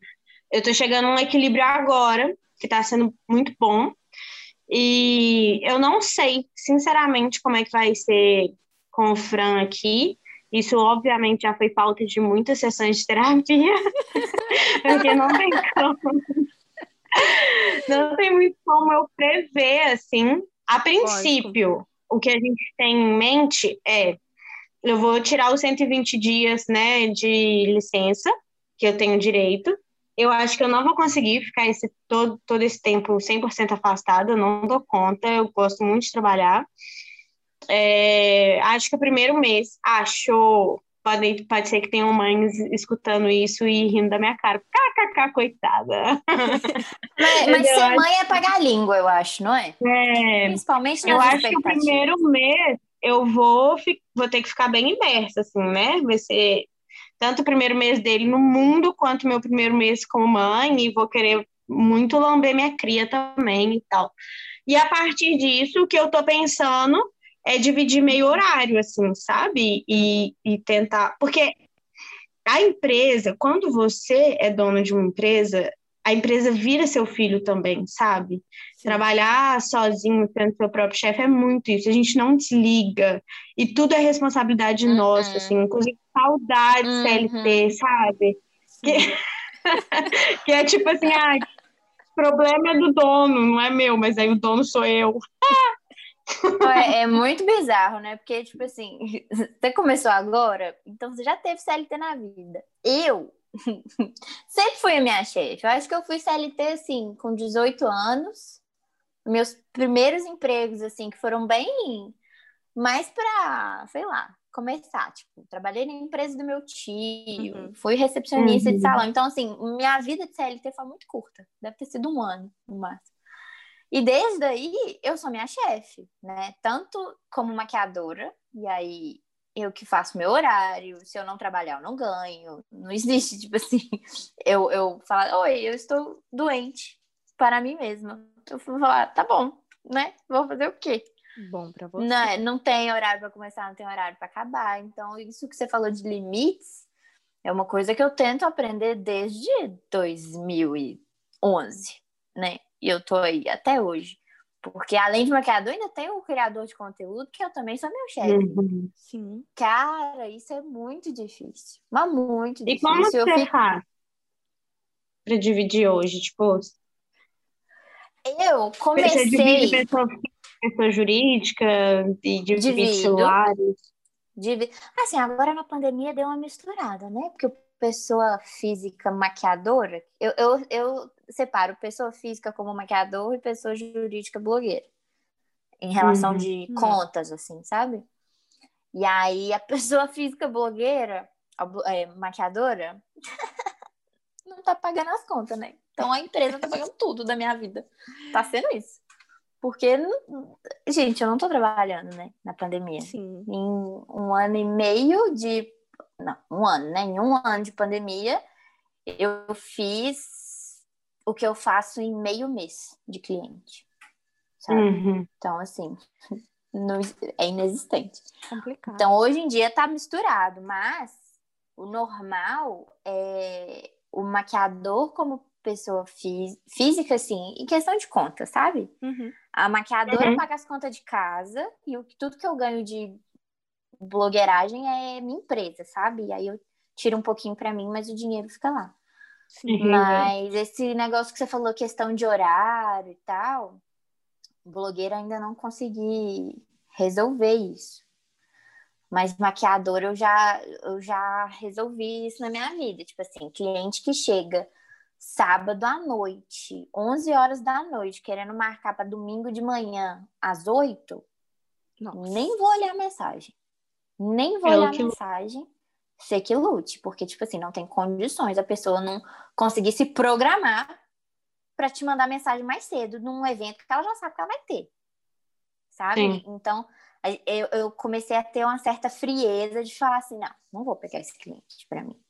eu tô chegando a um equilíbrio agora, que tá sendo muito bom. E eu não sei, sinceramente, como é que vai ser com o Fran aqui. Isso, obviamente, já foi pauta de muitas sessões de terapia, [LAUGHS] porque não tem como. Não tem muito como eu prever, assim. A princípio, Lógico. o que a gente tem em mente é: eu vou tirar os 120 dias né, de licença, que eu tenho direito, eu acho que eu não vou conseguir ficar esse, todo, todo esse tempo 100% afastada, eu não dou conta, eu gosto muito de trabalhar. É, acho que o primeiro mês, acho, pode, pode ser que tenham mães escutando isso e rindo da minha cara. KKK, coitada. [LAUGHS] Mas, mas ser mãe é pagar a língua, eu acho, não é? É. Principalmente Eu acho que o primeiro mês eu vou, vou ter que ficar bem imersa, assim, né? Vai ser tanto o primeiro mês dele no mundo quanto meu primeiro mês como mãe, e vou querer muito lamber minha cria também e tal. E a partir disso, o que eu tô pensando é dividir meio horário, assim, sabe? E, e tentar. Porque a empresa, quando você é dono de uma empresa, a empresa vira seu filho também, sabe? Trabalhar sozinho, sendo seu próprio chefe, é muito isso. A gente não desliga. E tudo é responsabilidade uhum. nossa, assim, inclusive saudade uhum. CLT, sabe? Que... [LAUGHS] que é tipo assim, ah, o problema é do dono, não é meu, mas aí o dono sou eu. É, é, muito bizarro, né? Porque, tipo assim, [LAUGHS] você começou agora, então você já teve CLT na vida. Eu [LAUGHS] Sempre fui a minha chefe. Eu acho que eu fui CLT, assim, com 18 anos. Meus primeiros empregos, assim, que foram bem mais para, sei lá, começar. Tipo, trabalhei na empresa do meu tio, uhum. fui recepcionista uhum. de salão. Então, assim, minha vida de CLT foi muito curta. Deve ter sido um ano, no máximo. E desde aí, eu sou minha chefe, né? Tanto como maquiadora, e aí eu que faço meu horário, se eu não trabalhar, eu não ganho. Não existe, [LAUGHS] tipo assim, eu, eu falar, oi, eu estou doente para mim mesma. Eu vou falar, tá bom, né? Vou fazer o quê? Bom para você. Não, não tem horário para começar, não tem horário para acabar. Então, isso que você falou de limites é uma coisa que eu tento aprender desde 2011, né? E eu tô aí até hoje. Porque além de maquiador, ainda tem o criador de conteúdo, que eu também sou meu chefe. Uhum. Sim. Cara, isso é muito difícil. Mas muito e difícil. E como você fico... faz pra dividir hoje? Tipo, eu comecei. Você divide pessoa pessoa jurídica e de celulares. De... Assim, agora na pandemia deu uma misturada, né? Porque pessoa física maquiadora, eu, eu, eu separo pessoa física como maquiador e pessoa jurídica blogueira. Em relação Uhum. de Uhum. contas, assim, sabe? E aí a [LAUGHS] pessoa física blogueira, é, maquiadora, [LAUGHS] não tá pagando as contas, né? Então a empresa tá pagando tudo da minha vida. Tá sendo isso. Porque, gente, eu não tô trabalhando, né? Na pandemia Sim. em um ano e meio de. Não, um ano, né? Em um ano de pandemia, eu fiz o que eu faço em meio mês de cliente. Sabe? Uhum. Então, assim, [LAUGHS] não- é inexistente. Complicado. Então, hoje em dia tá misturado, mas o normal é o maquiador como pessoa fí- física, assim, em questão de conta, sabe? Uhum. A maquiadora Uhum. paga as contas de casa e o, tudo que eu ganho de blogueiragem é minha empresa, sabe? E aí eu tiro um pouquinho pra mim, mas o dinheiro fica lá. Sim. Uhum. Mas esse negócio que você falou, questão de horário e tal, blogueira ainda não consegui resolver isso. Mas maquiadora eu já, eu já resolvi isso na minha vida. Tipo assim, cliente que chega sábado à noite, 11 horas da noite, querendo marcar para domingo de manhã às 8, Nossa. nem vou olhar a mensagem. Nem vou É olhar a mensagem. Você que lute, porque, tipo assim, não tem condições a pessoa não conseguir se programar para te mandar mensagem mais cedo num evento que ela já sabe que ela vai ter. Sabe? Sim. Então, eu, eu comecei a ter uma certa frieza de falar assim: não, não vou pegar esse cliente para mim.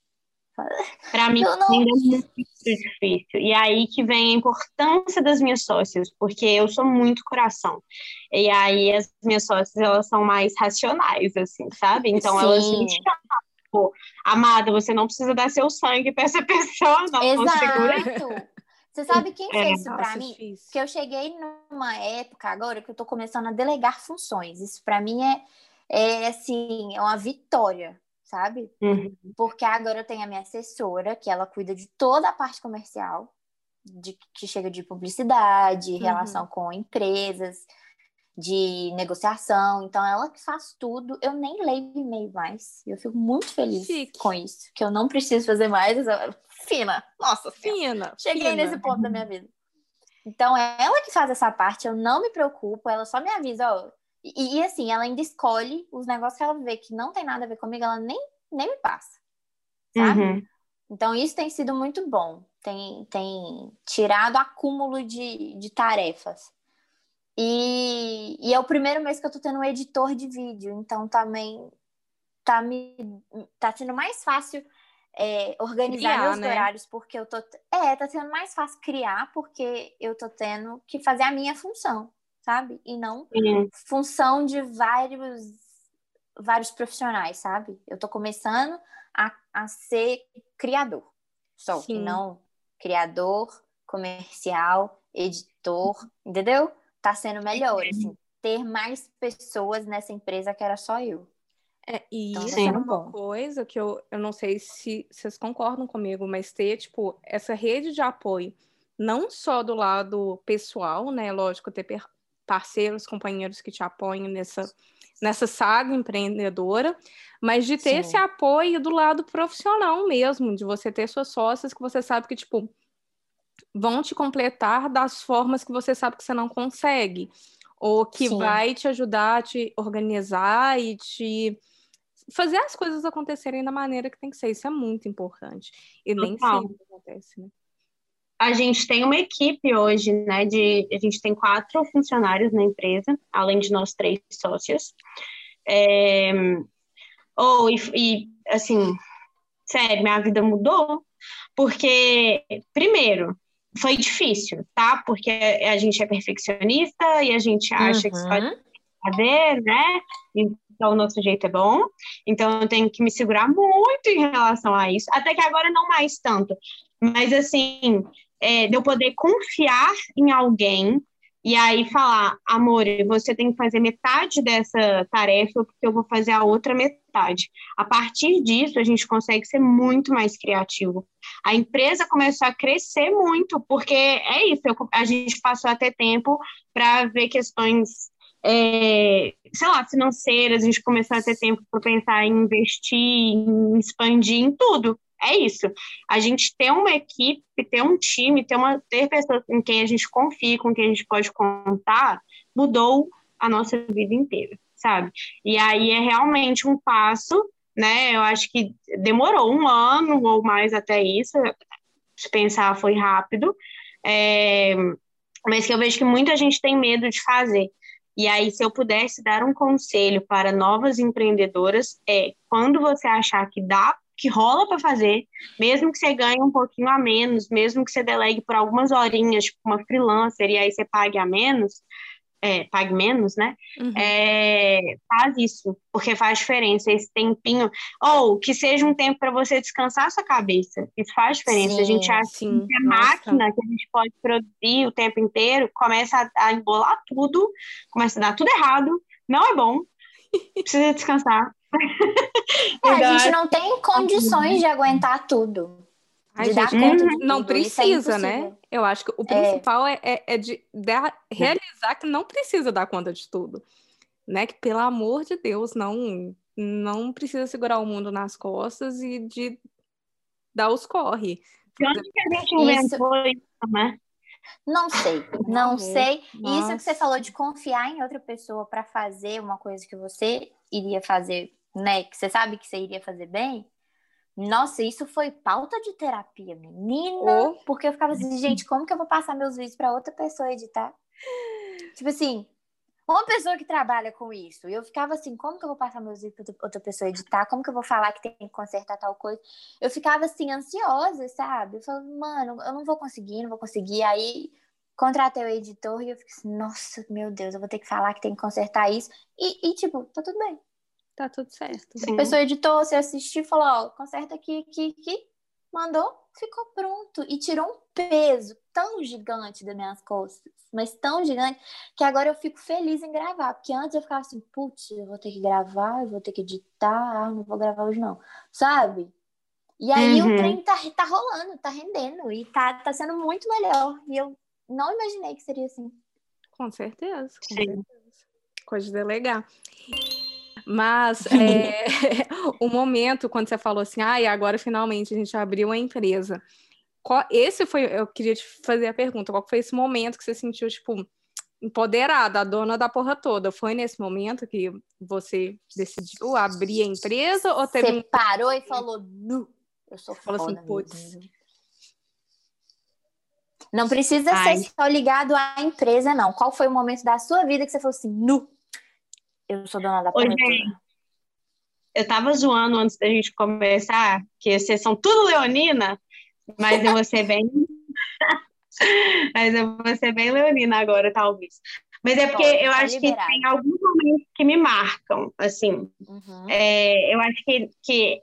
Para mim, não- ainda é muito difícil. E aí que vem a importância das minhas sócias, porque eu sou muito coração. E aí as minhas sócias, elas são mais racionais, assim, sabe? Então elas Sim. me chamam, pô, amada, você não precisa dar seu sangue para essa [LAUGHS] pessoa, não. Exato. Você sabe quem É, fez isso Nossa, para mim? difícil. que eu cheguei numa época agora que eu tô começando a delegar funções. Isso para mim é, é assim, é uma vitória, sabe? Uhum. Porque agora eu tenho a minha assessora, que ela cuida de toda a parte comercial, de que chega de publicidade, Uhum. relação com empresas, de negociação. Então ela que faz tudo. Eu nem leio e-mail mais. Eu fico muito feliz Chique. com isso, que eu não preciso fazer mais. Fina. Nossa. Fina. Cheguei fina. nesse ponto da minha vida. Então, ela que faz essa parte, eu não me preocupo, ela só me avisa, ó. E, e, assim, ela ainda escolhe os negócios que ela vê que não tem nada a ver comigo, ela nem, nem me passa. Sabe? Uhum. Então, isso tem sido muito bom. Tem, tem tirado acúmulo de, de tarefas. E, e é o primeiro mês que eu tô tendo um editor de vídeo, então também tá me tá sendo mais fácil é, organizar Criar, meus né? horários, porque eu tô. É, tá sendo mais fácil criar, porque eu tô tendo que fazer a minha função, sabe? E não Sim. função de vários vários profissionais, sabe? Eu tô começando a, a ser criador só, Sim. e não criador, comercial, editor, entendeu? Tá sendo melhor, assim, ter mais pessoas nessa empresa que era só eu. É, e Então, isso tá é uma bom. coisa que eu, eu não sei se vocês concordam comigo, mas ter, tipo, essa rede de apoio, não só do lado pessoal, né? Lógico, ter parceiros, companheiros que te apoiam nessa, nessa saga empreendedora, mas de ter Sim. esse apoio do lado profissional mesmo, de você ter suas sócias que você sabe que, tipo, vão te completar das formas que você sabe que você não consegue, ou que Sim. vai te ajudar a te organizar e te fazer as coisas acontecerem da maneira que tem que ser. Isso é muito importante. E nem Total. sempre acontece, né? A gente tem uma equipe hoje, né? De, a gente tem quatro funcionários na empresa, além de nós três sócios. É, oh, e, e, assim, sério, minha vida mudou, porque, primeiro, foi difícil, tá? Porque a gente é perfeccionista e a gente acha que só Uhum. fazer, né? Então, o nosso jeito é bom. Então, eu tenho que me segurar muito em relação a isso. Até que agora não mais tanto. Mas, assim, é, de eu poder confiar em alguém e aí falar, amor, você tem que fazer metade dessa tarefa porque eu vou fazer a outra metade. A partir disso, a gente consegue ser muito mais criativo. A empresa começou a crescer muito, porque é isso, eu- a gente passou a ter tempo para ver questões é, sei lá, financeiras, a gente começou a ter tempo para pensar em investir, em expandir em tudo. É isso. A gente ter uma equipe, ter um time, ter, uma, ter pessoas com quem a gente confia, com quem a gente pode contar, mudou a nossa vida inteira, sabe? E aí é realmente um passo, né? Eu acho que demorou um ano ou mais até isso, se pensar foi rápido, é, mas que eu vejo que muita gente tem medo de fazer. E aí, se eu pudesse dar um conselho para novas empreendedoras, é quando você achar que dá, que rola para fazer, mesmo que você ganhe um pouquinho a menos, mesmo que você delegue por algumas horinhas, tipo uma freelancer, e aí você pague a menos, é, pague menos, né? Uhum. É, faz isso, porque faz diferença esse tempinho. Ou que seja um tempo para você descansar a sua cabeça. Isso faz diferença. Sim, a gente acha sim. que a máquina que a gente pode produzir o tempo inteiro começa a, a embolar tudo, começa a dar tudo errado, não é bom. [LAUGHS] Precisa descansar. É, a gente não tem condições de aguentar tudo. Ai, gente, uhum. não é precisa, é né? Eu acho que o principal é, é, é de, de, realizar que não precisa dar conta de tudo. Né? Que, pelo amor de Deus, não, não precisa segurar o mundo nas costas e de dar os corre. De onde que a gente inventou isso, né? Não sei, não sei. Nossa. Isso que você falou de confiar em outra pessoa para fazer uma coisa que você iria fazer, né? Que você sabe que você iria fazer bem, nossa, isso foi pauta de terapia, menina. Oh. Porque eu ficava assim, gente, como que eu vou passar meus vídeos para outra pessoa editar? Tipo assim, uma pessoa que trabalha com isso. E eu ficava assim, como que eu vou passar meus vídeos para outra pessoa editar? Como que eu vou falar que tem que consertar tal coisa? Eu ficava assim, ansiosa, sabe? Eu falava, mano, eu não vou conseguir, não vou conseguir. Aí contratei o editor e eu fiquei assim, nossa, meu Deus, eu vou ter que falar que tem que consertar isso. E, e tipo, tá tudo bem tá tudo certo. Sim. A pessoa editou, você assistiu e falou, ó, conserta aqui, aqui, aqui. Mandou, ficou pronto. E tirou um peso tão gigante das minhas costas, mas tão gigante, que agora eu fico feliz em gravar. Porque antes eu ficava assim, putz, eu vou ter que gravar, eu vou ter que editar, ah, não vou gravar hoje não. Sabe? E aí uhum. o trem tá, tá rolando, tá rendendo e tá, tá sendo muito melhor. E eu não imaginei que seria assim. Com certeza, com Sim. certeza. Coisa de delegar. Mas [LAUGHS] é, [LAUGHS] o momento quando você falou assim, ah, e agora finalmente a gente abriu a empresa. Qual, esse foi, eu queria te fazer a pergunta, qual foi esse momento que você sentiu, tipo, empoderada, a dona da porra toda? Foi nesse momento que você decidiu abrir a empresa ou teve Você parou e [LAUGHS] falou, nu, eu sou falou assim, putz. Não precisa Ai. ser só ligado à empresa, não. Qual foi o momento da sua vida que você falou assim, nu, eu sou dona da porra Eu tava zoando antes da gente começar, que vocês são tudo leonina, mas eu vou ser bem. [LAUGHS] mas eu vou ser bem leonina agora, talvez. Mas é porque eu tá acho liberado. que tem alguns momentos que me marcam, assim. Uhum. É, eu acho que, que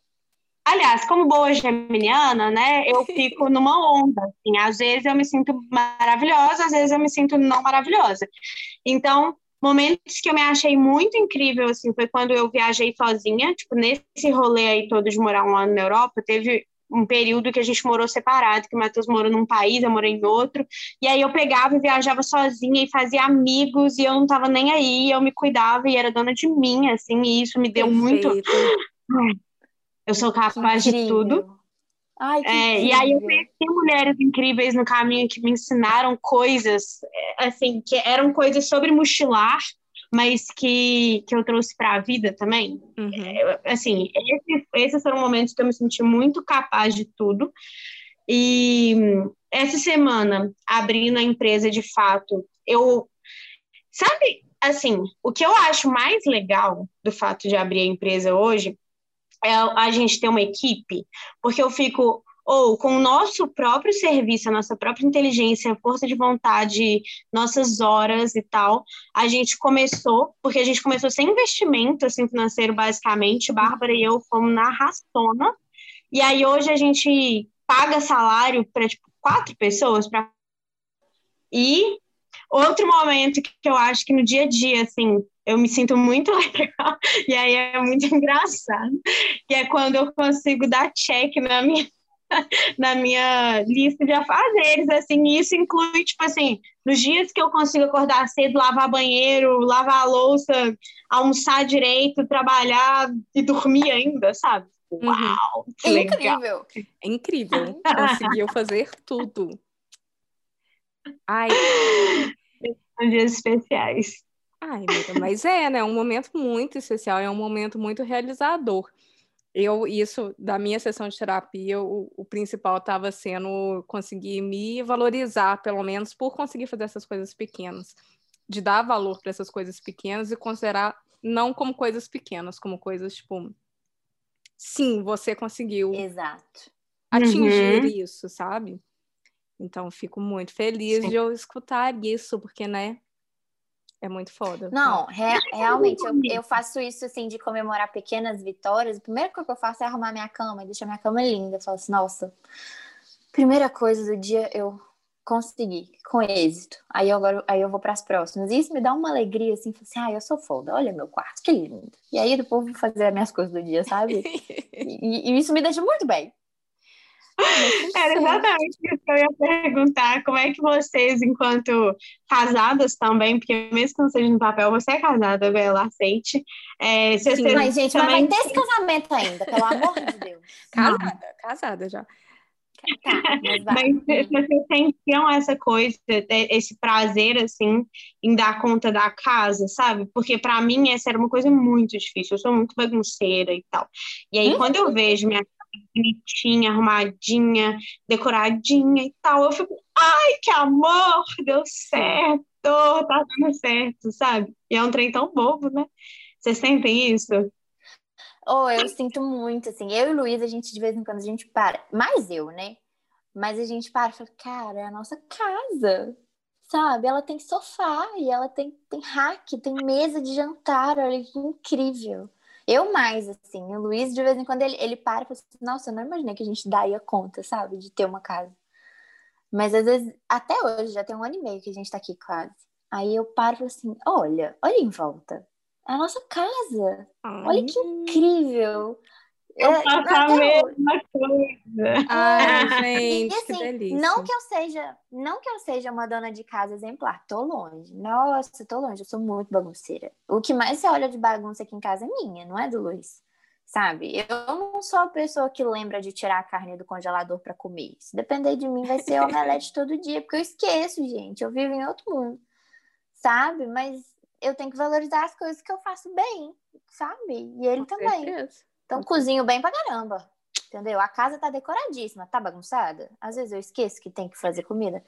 Aliás, como boa geminiana, né, eu [LAUGHS] fico numa onda, assim, às vezes eu me sinto maravilhosa, às vezes eu me sinto não maravilhosa. Então, Momentos que eu me achei muito incrível, assim, foi quando eu viajei sozinha, tipo, nesse rolê aí todo de morar um ano na Europa, teve um período que a gente morou separado, que o Matheus morou num país, eu morei em outro, e aí eu pegava e viajava sozinha e fazia amigos, e eu não tava nem aí, eu me cuidava e era dona de mim, assim, e isso me deu Perfeito. muito... Eu sou capaz de tudo. Ai, é, e aí eu conheci mulheres incríveis no caminho que me ensinaram coisas, é, assim, que eram coisas sobre mochilar, mas que, que eu trouxe para a vida também. Uhum. É, assim, esse, esses foram momentos que eu me senti muito capaz de tudo. E essa semana, abrindo a empresa de fato, eu. Sabe, assim, o que eu acho mais legal do fato de abrir a empresa hoje a gente ter uma equipe, porque eu fico ou com o nosso próprio serviço, a nossa própria inteligência, força de vontade, nossas horas e tal, a gente começou, porque a gente começou sem investimento assim, financeiro, basicamente, Bárbara e eu fomos na rastona, e aí hoje a gente paga salário para tipo, quatro pessoas para e outro momento que eu acho que no dia a dia, assim, eu me sinto muito [LAUGHS] legal, e aí é muito engraçado, que é quando eu consigo dar check na minha [LAUGHS] na minha lista de afazeres, assim, e isso inclui, tipo assim, nos dias que eu consigo acordar cedo, lavar banheiro, lavar a louça, almoçar direito, trabalhar e dormir ainda, sabe? Uhum. Uau, É incrível. É incrível. [LAUGHS] Conseguiu fazer tudo. Ai, São dias especiais. ai, amiga, mas é, né? Um momento muito especial, é um momento muito realizador. Eu, isso, da minha sessão de terapia, o, o principal estava sendo conseguir me valorizar, pelo menos, por conseguir fazer essas coisas pequenas. De dar valor para essas coisas pequenas e considerar não como coisas pequenas, como coisas tipo. Sim, você conseguiu Exato. atingir Uhum. isso, sabe? Então, fico muito feliz Sim. de eu escutar isso, porque, né? É muito foda. Não, rea- realmente, eu, eu faço isso assim de comemorar pequenas vitórias. A primeira coisa que eu faço é arrumar minha cama e deixar minha cama linda. Eu falo assim, nossa, primeira coisa do dia eu consegui, com êxito. Aí eu, agora, aí eu vou para as próximas. E isso me dá uma alegria, assim, falo assim, ah, eu sou foda, olha meu quarto, que lindo. E aí depois eu vou fazer as minhas coisas do dia, sabe? [LAUGHS] E, e isso me deixa muito bem. Era exatamente isso que eu ia perguntar. Como é que vocês, enquanto casadas também, porque mesmo que não seja no papel, você é casada, Bela, aceite. É, se Sim, vocês Mas, gente, mas também... vai ter esse casamento ainda, pelo amor de Deus. Casada, casada já. Tá, mas. Mas se vocês sentiam essa coisa, de- esse prazer, assim, em dar conta da casa, sabe? Porque pra mim essa era uma coisa muito difícil. Eu sou muito bagunceira e tal. E aí, quando eu vejo minha casa bonitinha, arrumadinha, decoradinha e tal, eu fico, ai, que amor, deu certo, tá dando certo, sabe? E é um trem tão bobo, né? Vocês sentem isso? Oh, eu sinto muito, assim. Eu e Luiz, a gente de vez em quando a gente para. Mais eu, né? Mas a gente para e fala, cara, é a nossa casa. Sabe? Ela tem sofá e ela tem, tem rack, tem mesa de jantar. Olha que incrível. Eu mais, assim. O Luiz, de vez em quando, ele, ele para e fala assim, nossa, eu não imaginei que a gente daria conta, sabe? De ter uma casa. Mas às vezes, até hoje, já tem um ano e meio que a gente tá aqui quase. Aí eu paro e falo assim, olha, olha em volta. É a nossa casa. Olha que incrível! Eu É, faço a mesma coisa. Ai, [LAUGHS] E gente, que assim, delícia. não que eu seja, não que eu seja uma dona de casa exemplar, tô longe. Nossa, tô longe, eu sou muito bagunceira. O que mais você olha de bagunça aqui em casa é minha, não é do Luiz. Sabe? Eu não sou a pessoa que lembra de tirar a carne do congelador para comer. Se depender de mim, vai ser omelete [LAUGHS] todo dia, porque eu esqueço, gente. Eu vivo em outro mundo. Sabe? Mas eu tenho que valorizar as coisas que eu faço bem, sabe? E ele Com também. certeza. Então, cozinho bem pra caramba. Entendeu? A casa tá decoradíssima, tá bagunçada. Às vezes eu esqueço que tem que fazer comida.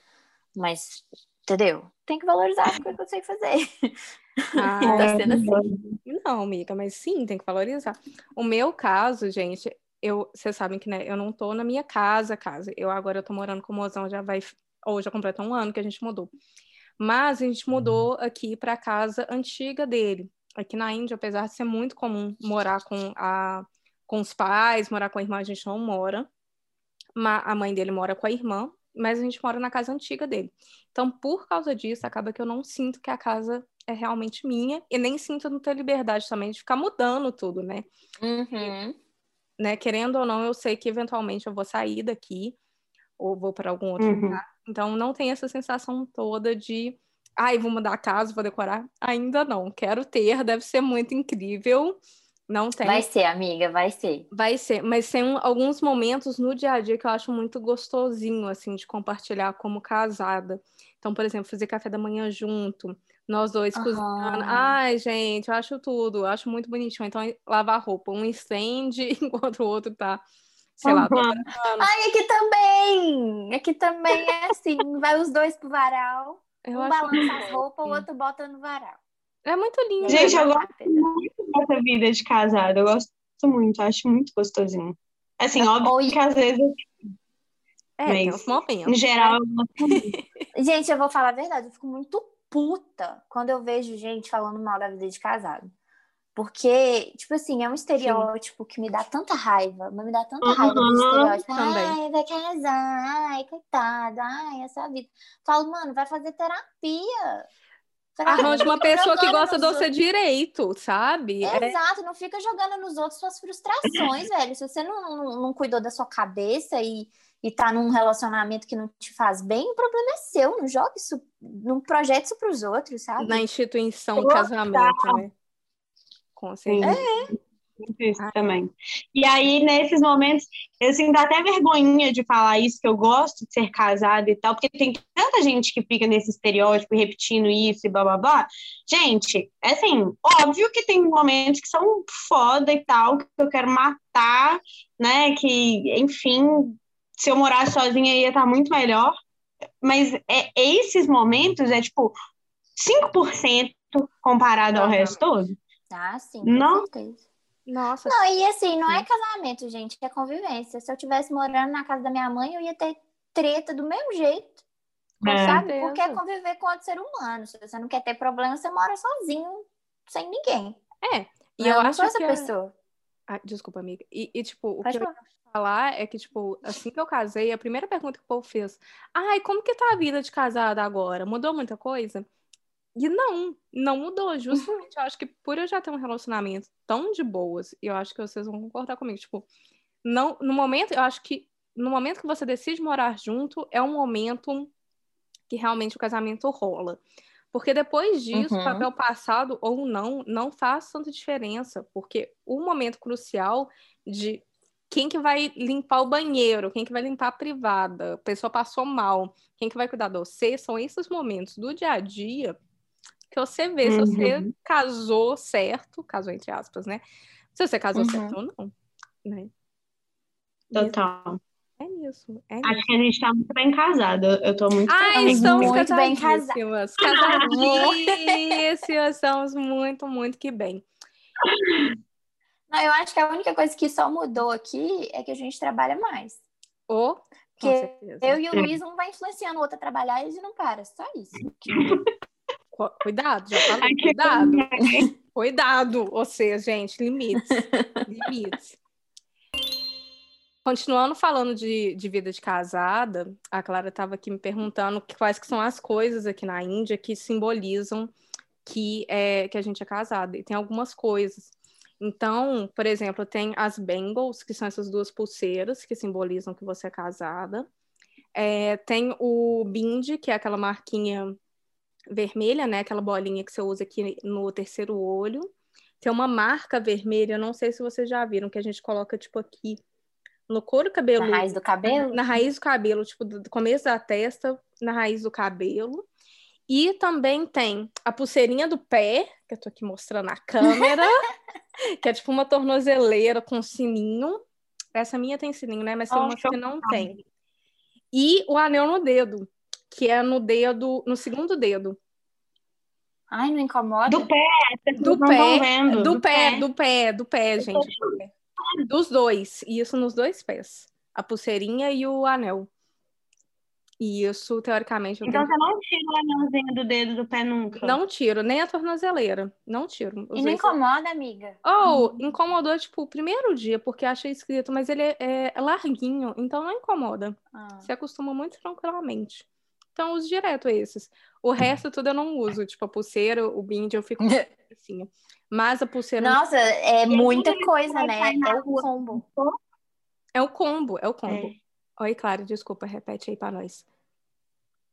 Mas, entendeu? Tem que valorizar as coisas que eu sei fazer. [LAUGHS] Ah, tá sendo assim. Não, amiga, mas sim, tem que valorizar. O meu caso, gente, eu, vocês sabem que né, eu não tô na minha casa, casa. Eu agora eu tô morando com o mozão, já vai, ou já completa um ano que a gente mudou. Mas a gente mudou aqui para a casa antiga dele. Aqui na Índia, apesar de ser muito comum morar com, a, com os pais, morar com a irmã, a gente não mora. Ma- A mãe dele mora com a irmã, mas a gente mora na casa antiga dele. Então, por causa disso, acaba que eu não sinto que a casa é realmente minha e nem sinto não ter liberdade também de ficar mudando tudo, né? Uhum. né? Querendo ou não, eu sei que eventualmente eu vou sair daqui ou vou para algum outro Uhum. lugar. Então, não tem essa sensação toda de, ai, vou mudar a casa, vou decorar. Ainda não. Quero ter, deve ser muito incrível. Não tem. Vai ser, amiga, vai ser. Vai ser, mas tem um- alguns momentos no dia a dia que eu acho muito gostosinho, assim, de compartilhar como casada. Então, por exemplo, fazer café da manhã junto, nós dois Aham. cozinhando. Ai, gente, eu acho tudo, eu acho muito bonitinho. Então, lavar roupa, um estende [LAUGHS] enquanto o outro tá, sei lá, Aham. dobrando. Ai, aqui também! Aqui também é assim. Vai os dois pro varal. Eu um acho balança as roupas, o outro bota no varal. É muito lindo. Gente, eu Vai gosto muito dessa vida de casada. Eu gosto muito, acho muito gostosinho. Assim, óbvio Oi. que às vezes, É, tem mas- uns em momentos. geral, eu gosto muito. [LAUGHS] Gente, eu vou falar a verdade, eu fico muito puta quando eu vejo gente falando mal da vida de casado. Porque, tipo assim, é um estereótipo que me dá tanta raiva, mas me dá tanta raiva Uhum, desse estereótipo. também. Ai, vai casar, ai, coitada, ai, essa vida. Falo, mano, vai fazer terapia. Arranje uma pessoa que gosta de você direito, sabe? É... Exato, não fica jogando nos outros suas frustrações, velho. Se você não, não, não, cuidou da sua cabeça e, e tá num relacionamento que não te faz bem, o problema é seu. Não jogue isso, não projete isso pros outros, sabe? Na instituição do casamento, né? Com certeza. É. Isso ah. também. E aí, nesses momentos, eu sinto até vergonhinha de falar isso, que eu gosto de ser casada e tal, porque tem tanta gente que fica nesse estereótipo repetindo isso e blá blá blá. Gente, é assim, óbvio que tem momentos que são foda e tal, que eu quero matar, né? Que, enfim, se eu morasse sozinha ia estar muito melhor. Mas é, esses momentos é tipo 5% comparado ao resto todo. Ah, sim, com Não. certeza. Nossa. Não, e assim, não é casamento, gente, é convivência. Se eu tivesse morando na casa da minha mãe, eu ia ter treta do mesmo jeito. É. Sabe? Porque é conviver com outro ser humano. Se você não quer ter problema, você mora sozinho, sem ninguém. É. E eu, eu acho essa que pessoa. Ah, desculpa, amiga. E, e tipo, o Pode que falar. eu ia falar é que, tipo, assim que eu casei, a primeira pergunta que o povo fez: ai, como que tá a vida de casada agora? Mudou muita coisa? E não, não mudou. Justamente, eu acho que por eu já ter um relacionamento tão de boas, e eu acho que vocês vão concordar comigo, tipo, não, no momento, eu acho que no momento que você decide morar junto, é um momento que realmente o casamento rola. Porque depois disso, uhum. o papel passado ou não, não faz tanta diferença. Porque o momento crucial de quem que vai limpar o banheiro, quem que vai limpar a privada, a pessoa passou mal, quem que vai cuidar de você, são esses momentos do dia a dia que você vê uhum. se você uhum. casou certo, casou entre aspas, né? Se você casou uhum. certo ou não, né? Total. É isso. É Acho isso. que a gente tá muito bem casado. Eu tô muito Ah, estamos muito bem casadas. Casadíssimas. estamos muito, muito que bem. Não, eu acho que a única coisa que só mudou aqui é que a gente trabalha mais. Oh, Porque eu e o Luiz, um vai influenciando o outro a trabalhar e ele não para. Só isso. [LAUGHS] Cuidado, já falei, cuidado. [LAUGHS] cuidado, ou seja, gente, limites. limites. Continuando falando de, de vida de casada, a Clara estava aqui me perguntando quais que são as coisas aqui na Índia que simbolizam que, é, que a gente é casada. E tem algumas coisas. Então, por exemplo, tem as bangles, que são essas duas pulseiras que simbolizam que você é casada. É, tem o bindi, que é aquela marquinha vermelha, né? Aquela bolinha que você usa aqui no terceiro olho. Tem uma marca vermelha, eu não sei se vocês já viram, que a gente coloca, tipo, aqui no couro cabeludo. Na raiz do cabelo? Na raiz do cabelo, tipo, do começo da testa, na raiz do cabelo. E também tem a pulseirinha do pé, que eu tô aqui mostrando na câmera, [LAUGHS] que é tipo uma tornozeleira com sininho. Essa minha tem sininho, né? Mas tem oh, umas que não tem. E o anel no dedo, que é no dedo, no segundo dedo. Ai, não incomoda? Do pé, do pé, do, do pé, pé, do pé, do pé, gente. Dos dois, isso nos dois pés. A pulseirinha e o anel. E isso, teoricamente. Então tenho... você não tira o anelzinho do dedo do pé nunca? Não tiro, nem a tornozeleira. Não tiro. e não incomoda, amiga? Ou, oh, incomodou, tipo, o primeiro dia, porque achei escrito, mas ele é, é larguinho, então não incomoda. Ah. Se acostuma muito tranquilamente. Então, eu uso direto esses. O uhum. resto tudo eu não uso. Tipo, a pulseira, o bind, eu fico assim. [LAUGHS] Mas a pulseira. Nossa, é muita coisa, né? É o combo. É o combo, é o combo. É. Oi, Clara, desculpa, repete aí para nós.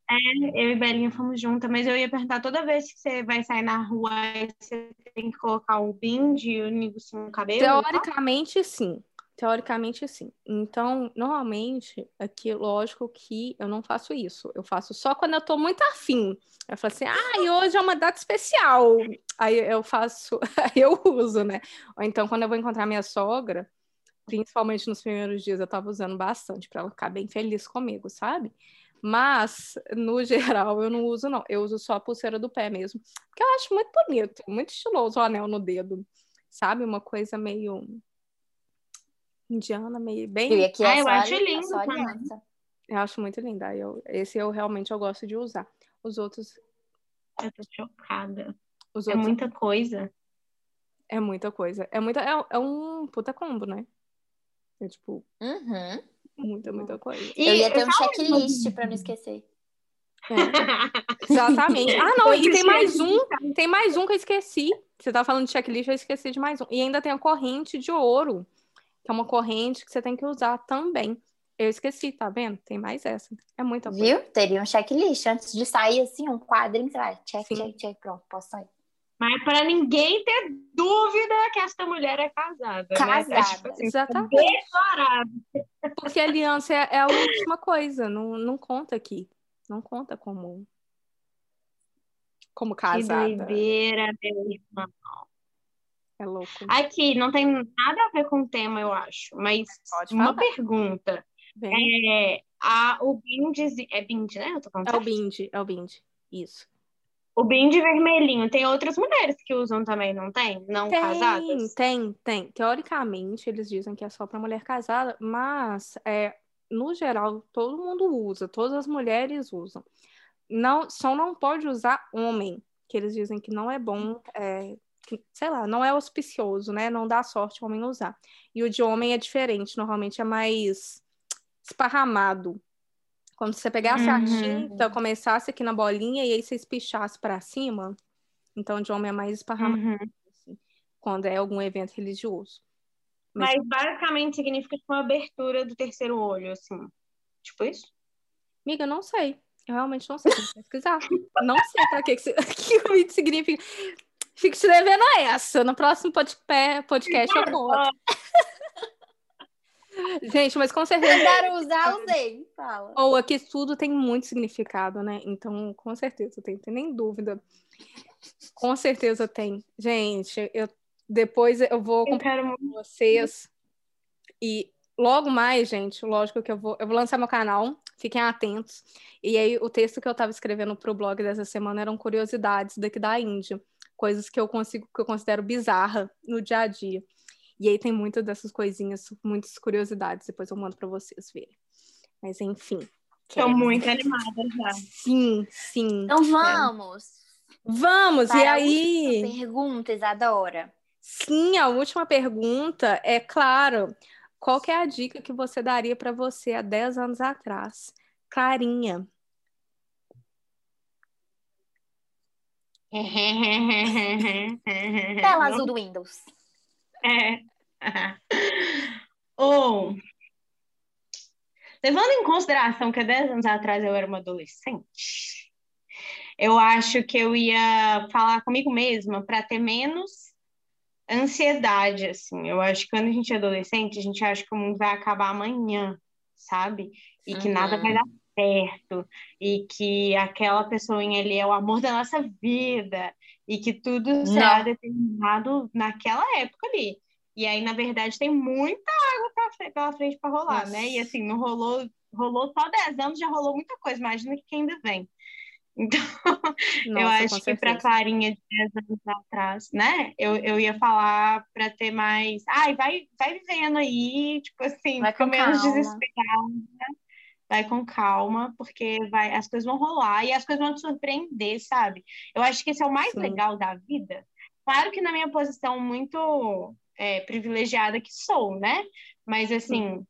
É, eu e Belinha fomos juntas, mas eu ia perguntar toda vez que você vai sair na rua, você tem que colocar o bind e o negocinho no cabelo? Teoricamente, sim. Teoricamente, sim. Então, normalmente, aqui, lógico que eu não faço isso. Eu faço só quando eu tô muito afim. Eu falo assim, ah, hoje é uma data especial. Aí eu faço, [LAUGHS] aí eu uso, né? Ou então, quando eu vou encontrar minha sogra, principalmente nos primeiros dias, eu tava usando bastante para ela ficar bem feliz comigo, sabe? Mas, no [LAUGHS] geral, eu não uso, não. Eu uso só a pulseira do pé mesmo. Porque eu acho muito bonito, muito estiloso o anel no dedo. Sabe? Uma coisa meio indiana, meio bem. E aqui é ah, eu acho lindo. Eu acho muito linda. Eu, esse eu realmente eu gosto de usar. Os outros. Eu tô chocada. Os é muita coisa. É muita coisa. É, muita, é, é um puta combo, né? É tipo. Uhum. Muita, muita coisa. E eu ia ter um checklist pra não esquecer. É. Exatamente. Ah, não, e tem mais um, tem mais um que eu esqueci. Você tá falando de checklist, eu esqueci de mais um. E ainda tem a corrente de ouro, que é uma corrente que você tem que usar também. Eu esqueci, tá vendo? Tem mais essa. É muita coisa. Viu? Teria um checklist antes de sair assim, um quadrinho, você vai, check, Sim. check, check, pronto, posso sair. Mas para ninguém ter dúvida que esta mulher é casada. Né? Casada. É, tipo assim, Exatamente. declarado. Porque a aliança é, é a última coisa, não, não conta aqui. Não conta como, como Que casada. doideira, meu irmão. É louco. Aqui, não tem nada a ver com o tema, eu acho. Mas Pode uma falar. pergunta. Bem, É, a, o Bindi... É Bindi, né? Eu tô falando é o? Bindi, é o Bindi. Isso. O Bindi vermelhinho. Tem outras mulheres que usam também, não tem? Não casadas? Tem, tem. Teoricamente, eles dizem que é só para mulher casada, mas é, no geral, todo mundo usa, todas as mulheres usam. Não, só não pode usar homem, que eles dizem que não é bom, é, que, sei lá, não é auspicioso, né? Não dá sorte o homem usar. E o de homem é diferente, normalmente é mais esparramado. Como se você pegasse a Uhum. tinta, começasse aqui na bolinha e aí você espichasse para cima. Então, o de homem é mais esparramado Uhum. assim, quando é algum evento religioso. Mas- Mas basicamente significa tipo, uma abertura do terceiro olho, assim. Tipo isso? Amiga, eu não sei. Eu realmente não sei. Que pesquisar. não sei pra que, que, [LAUGHS] que isso significa. Fico te devendo essa. No próximo podcast eu conto. [LAUGHS] Gente, mas com certeza. Mandaram usar, usei. Fala. Ou aqui tudo tem muito significado, né? Então, com certeza, tem, tem nem dúvida. Com certeza tem. Gente, eu depois eu vou quero muito. com vocês. E logo mais, gente, lógico que eu vou, eu vou lançar meu canal, fiquem atentos. E aí, o texto que eu estava escrevendo para o blog dessa semana eram curiosidades daqui da Índia, coisas que eu consigo, que eu considero bizarra no dia a dia. E aí tem muitas dessas coisinhas, muitas curiosidades, depois eu mando para vocês verem. Mas enfim. Tô muito animada já. Sim, sim. Então vamos. Vamos, e para a aí? última pergunta, Isadora. Sim, a última pergunta é, claro, qual que é a dica que você daria para você há 10 anos atrás? Clarinha. Tela azul do Windows. É. [LAUGHS] Ou, levando em consideração que há 10 anos atrás eu era uma adolescente, eu acho que eu ia falar comigo mesma para ter menos ansiedade, assim. Eu acho que quando a gente é adolescente, a gente acha que o mundo vai acabar amanhã, sabe? E que nada vai dar certo, e que aquela pessoa ali é o amor da nossa vida, e que tudo será Não. determinado naquela época ali. E aí, na verdade, tem muita água pra pela frente para rolar, né? E assim, não rolou, rolou só 10 anos, já rolou muita coisa. Imagina que ainda vem. [LAUGHS] Então, eu Nossa, acho com que para. Clarinha de 10 anos atrás, né? Eu, eu ia falar para ter mais. Ai, vai, vai vivendo aí, tipo assim, Vai com menos desesperada, vai com calma, porque vai, as coisas vão rolar e as coisas vão te surpreender, sabe? Eu acho que esse é o mais Sim. legal da vida. Claro que na minha posição muito é, privilegiada que sou, né? Mas assim,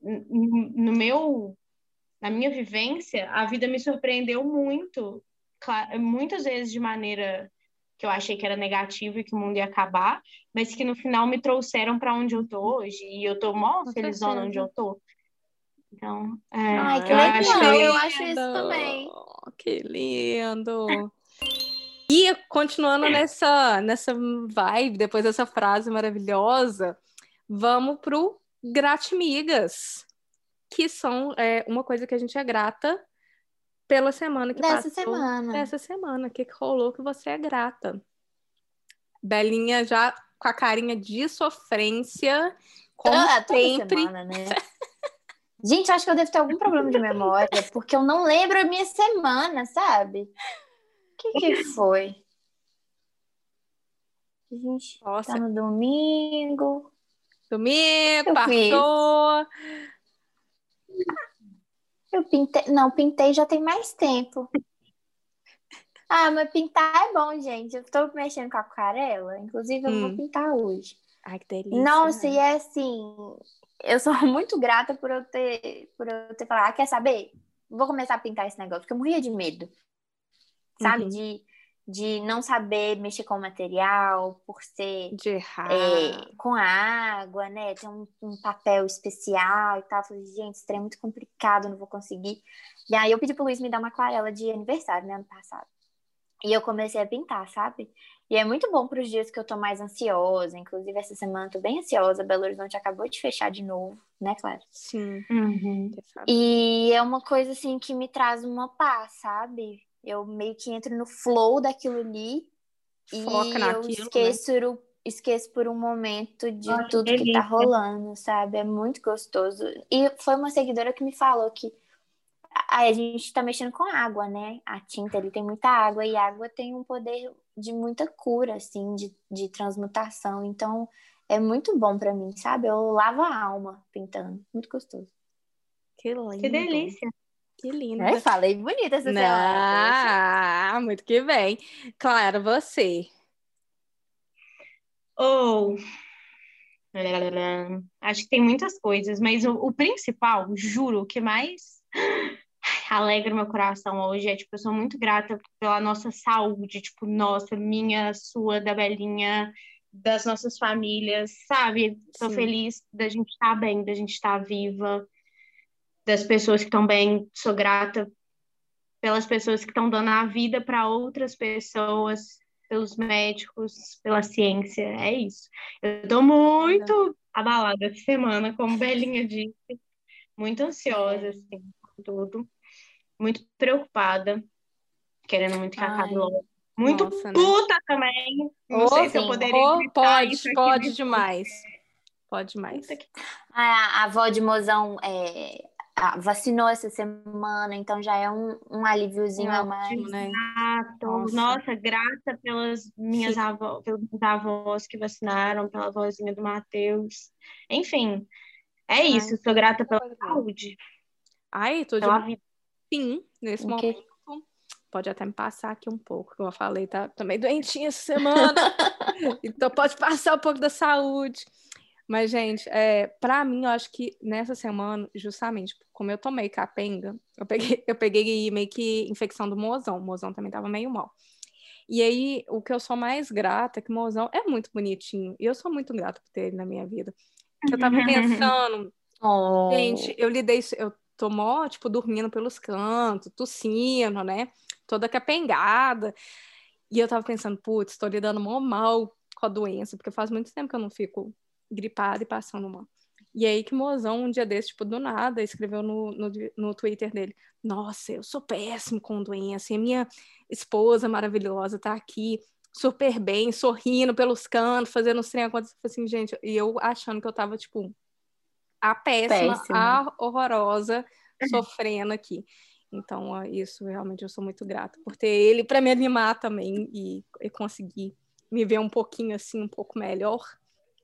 no meu, na minha vivência, a vida me surpreendeu muito, muitas vezes de maneira que eu achei que era negativa e que o mundo ia acabar, mas que no final me trouxeram para onde eu tô hoje e eu tô mó felizona onde eu tô. Então, é, Ai, que eu legal. acho que eu acho isso também. Que lindo. E continuando nessa, nessa vibe, depois dessa frase maravilhosa, vamos pro gratimigas, que são é, uma coisa que a gente é grata pela semana que Dessa passou. semana. Dessa semana. O que, que rolou que você é grata? Belinha já com a carinha de sofrência, como Ah, toda sempre. semana, né? [LAUGHS] Gente, acho que eu devo ter algum problema de memória, porque eu não lembro a minha semana, sabe? O que, que foi? A gente Nossa, tá no domingo. domingo, Eu. Eu pintei. Não, pintei já tem mais tempo. Ah, mas pintar é bom, gente. Eu tô mexendo com aquarela. Inclusive, eu Hum. vou pintar hoje. Ai, que delícia. Nossa, e é assim. Eu sou [LAUGHS] muito grata por eu ter, por eu ter falado. Ah, quer saber? vou começar a pintar esse negócio, porque eu morria de medo. Sabe? Uhum. De, de não saber mexer com o material, por ser De errar. é, com a água, né? Tem um, um papel especial e tal. Eu falei, gente, isso é muito complicado, não vou conseguir. E aí eu pedi pro Luiz me dar uma aquarela de aniversário, né, ano passado. E eu comecei a pintar, sabe? E é muito bom para os dias que eu tô mais ansiosa. Inclusive, essa semana eu tô bem ansiosa. Belo Horizonte acabou de fechar de novo, né, Clara? Sim. Uhum. E é uma coisa assim que me traz uma paz, sabe? Eu meio que entro no flow daquilo ali Foca e eu naquilo, né? esqueço, o- esqueço por um momento de Nossa, tudo que tá rolando, sabe? É muito gostoso. E foi uma seguidora que me falou que a, a gente tá mexendo com água, né? A tinta ali tem muita água e a água tem um poder de muita cura, assim, de, de transmutação. Então é muito bom pra mim, sabe? Eu lavo a alma pintando. Muito gostoso. Que lindo. Que delícia. Que lindo. É, falei bonita essa. Não, muito que bem. Claro, você. Ou. Acho que tem muitas coisas, mas o, o principal, juro, o que mais alegra meu coração hoje é, tipo, eu sou muito grata pela nossa saúde, tipo, nossa, minha, sua, da Belinha, das nossas famílias, sabe? Sim. feliz da gente estar bem, da gente estar viva, das pessoas que estão bem. Sou grata pelas pessoas que estão dando a vida para outras pessoas, pelos médicos, pela ciência. É isso. Eu tô muito abalada essa semana, como Belinha disse, muito ansiosa, assim, com tudo, muito preocupada, querendo muito que acabe Ai. logo. Muito Nossa, né? puta também. Não Ô, sei se eu sim. poderia Oh, pode, isso aqui pode demais. Pode demais. A, a avó de mozão é, a- vacinou essa semana, então já é um, um alíviozinho a mais. Ótimo, né? Exato. Nossa. Nossa, grata pelas minhas Sim. avós, pelos avós que vacinaram, pela vozinha do Matheus. Enfim, é isso. Sou grata pela saúde, Ai, tô de vida. Sim nesse O quê? momento. Pode até me passar aqui um pouco, como eu falei, tá? Tô meio doentinha essa semana. [LAUGHS] então pode passar um pouco da saúde. Mas, gente, é, para mim, eu acho que nessa semana, justamente, como eu tomei capenga, eu peguei, eu peguei meio que infecção do mozão. O mozão também tava meio mal. E aí, o que eu sou mais grata é que o mozão é muito bonitinho. E eu sou muito grata por ter ele na minha vida. Eu tava [LAUGHS] pensando, Oh. Gente, eu lidei, eu mó, tipo, dormindo pelos cantos, tossindo, né? Toda capengada. E eu tava pensando, putz, tô lidando mó mal com a doença, porque faz muito tempo que eu não fico gripada e passando mal. E aí que mozão, um dia desse, tipo, do nada, escreveu no, no, no Twitter dele, nossa, eu sou péssimo com doença, e a minha esposa maravilhosa tá aqui, super bem, sorrindo pelos cantos, fazendo os trem acontecer. Assim, gente, e eu achando que eu tava, tipo, a péssima, Péssima. a horrorosa, [LAUGHS] sofrendo aqui. Então, isso realmente eu sou muito grata por ter ele para me animar também e, e conseguir me ver um pouquinho assim, um pouco melhor.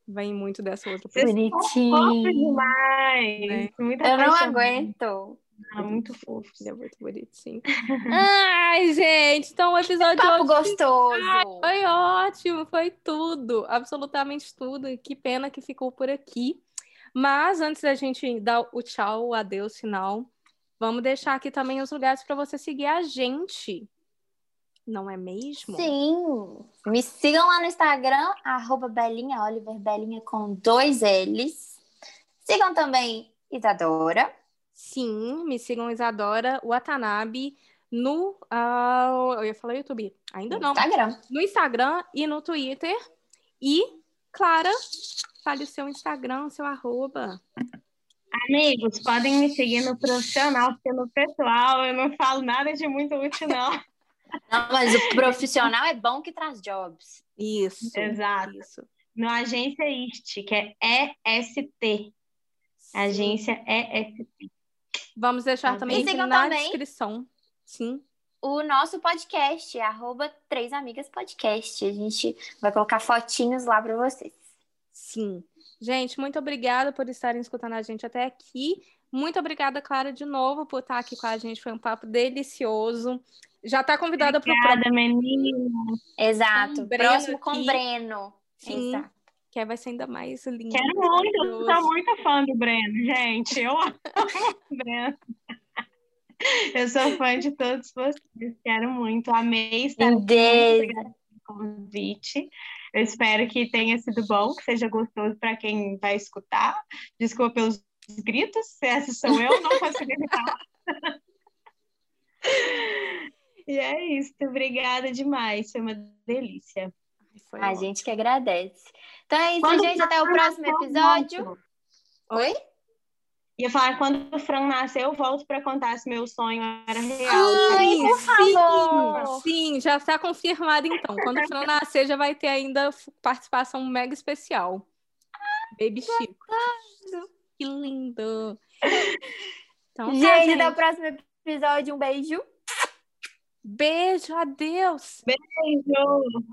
Vem muito dessa outra pessoa. Bonitinho. demais. Né? Muito Eu não aguento. Ah, muito fofo. Ele é muito bonito, sim. [LAUGHS] Ai, gente, então o episódio de Papo hoje gostoso. foi ótimo, foi tudo, absolutamente tudo. E que pena que ficou por aqui. Mas antes da gente dar o tchau, o adeus final, vamos deixar aqui também os lugares para você seguir a gente. Não é mesmo? Sim. Me sigam lá no Instagram, arroba Belinha Oliver, Belinha com dois L's. Sigam também Isadora. Sim, me sigam Isadora Watanabe no. ah, eu ia falar YouTube. Ainda no não. Instagram. No Instagram e no Twitter. E, Clara, fale o seu Instagram, o seu arroba. Amigos, podem me seguir no profissional, porque no pessoal eu não falo nada de muito útil, não. [LAUGHS] Não, mas o profissional é bom que traz jobs. Isso. Exato. Isso. No Agência IST, que é EST. Agência EST. Vamos deixar Tá também na também. descrição. Sim. O nosso podcast, arroba Três Amigas Podcast. A gente vai colocar fotinhos lá para vocês. Sim. Gente, muito obrigada por estarem escutando a gente até aqui. Muito obrigada, Clara, de novo, por estar aqui com a gente. Foi um papo delicioso. Já está convidada para o próximo, Obrigada, menina. Exato. Próximo com aqui. Breno. Sim. Exato. que aí vai ser ainda mais lindo. Quero muito, eu sou muito fã do Breno, gente. Eu amo o Breno. [LAUGHS] Eu sou fã de todos vocês, quero muito. Amei estar aqui. convite. Eu espero que tenha sido bom, que seja gostoso para quem vai escutar. Desculpa pelos gritos, essa sou eu, não consigo evitar. [LAUGHS] e é isso, obrigada demais, foi uma delícia. Foi A ótimo. gente que agradece. Então é isso, Quando gente. Até o próximo episódio. Oi? Ia falar, quando o Fran nascer, eu volto para contar se meu sonho era real. Ai, Sim, por favor. sim, sim, já está confirmado então. Quando o Fran nascer, já vai ter ainda participação mega especial. Baby Chico. Que lindo. Então, tá, gente, gente. até o próximo episódio. Um beijo. Beijo, adeus. Beijo!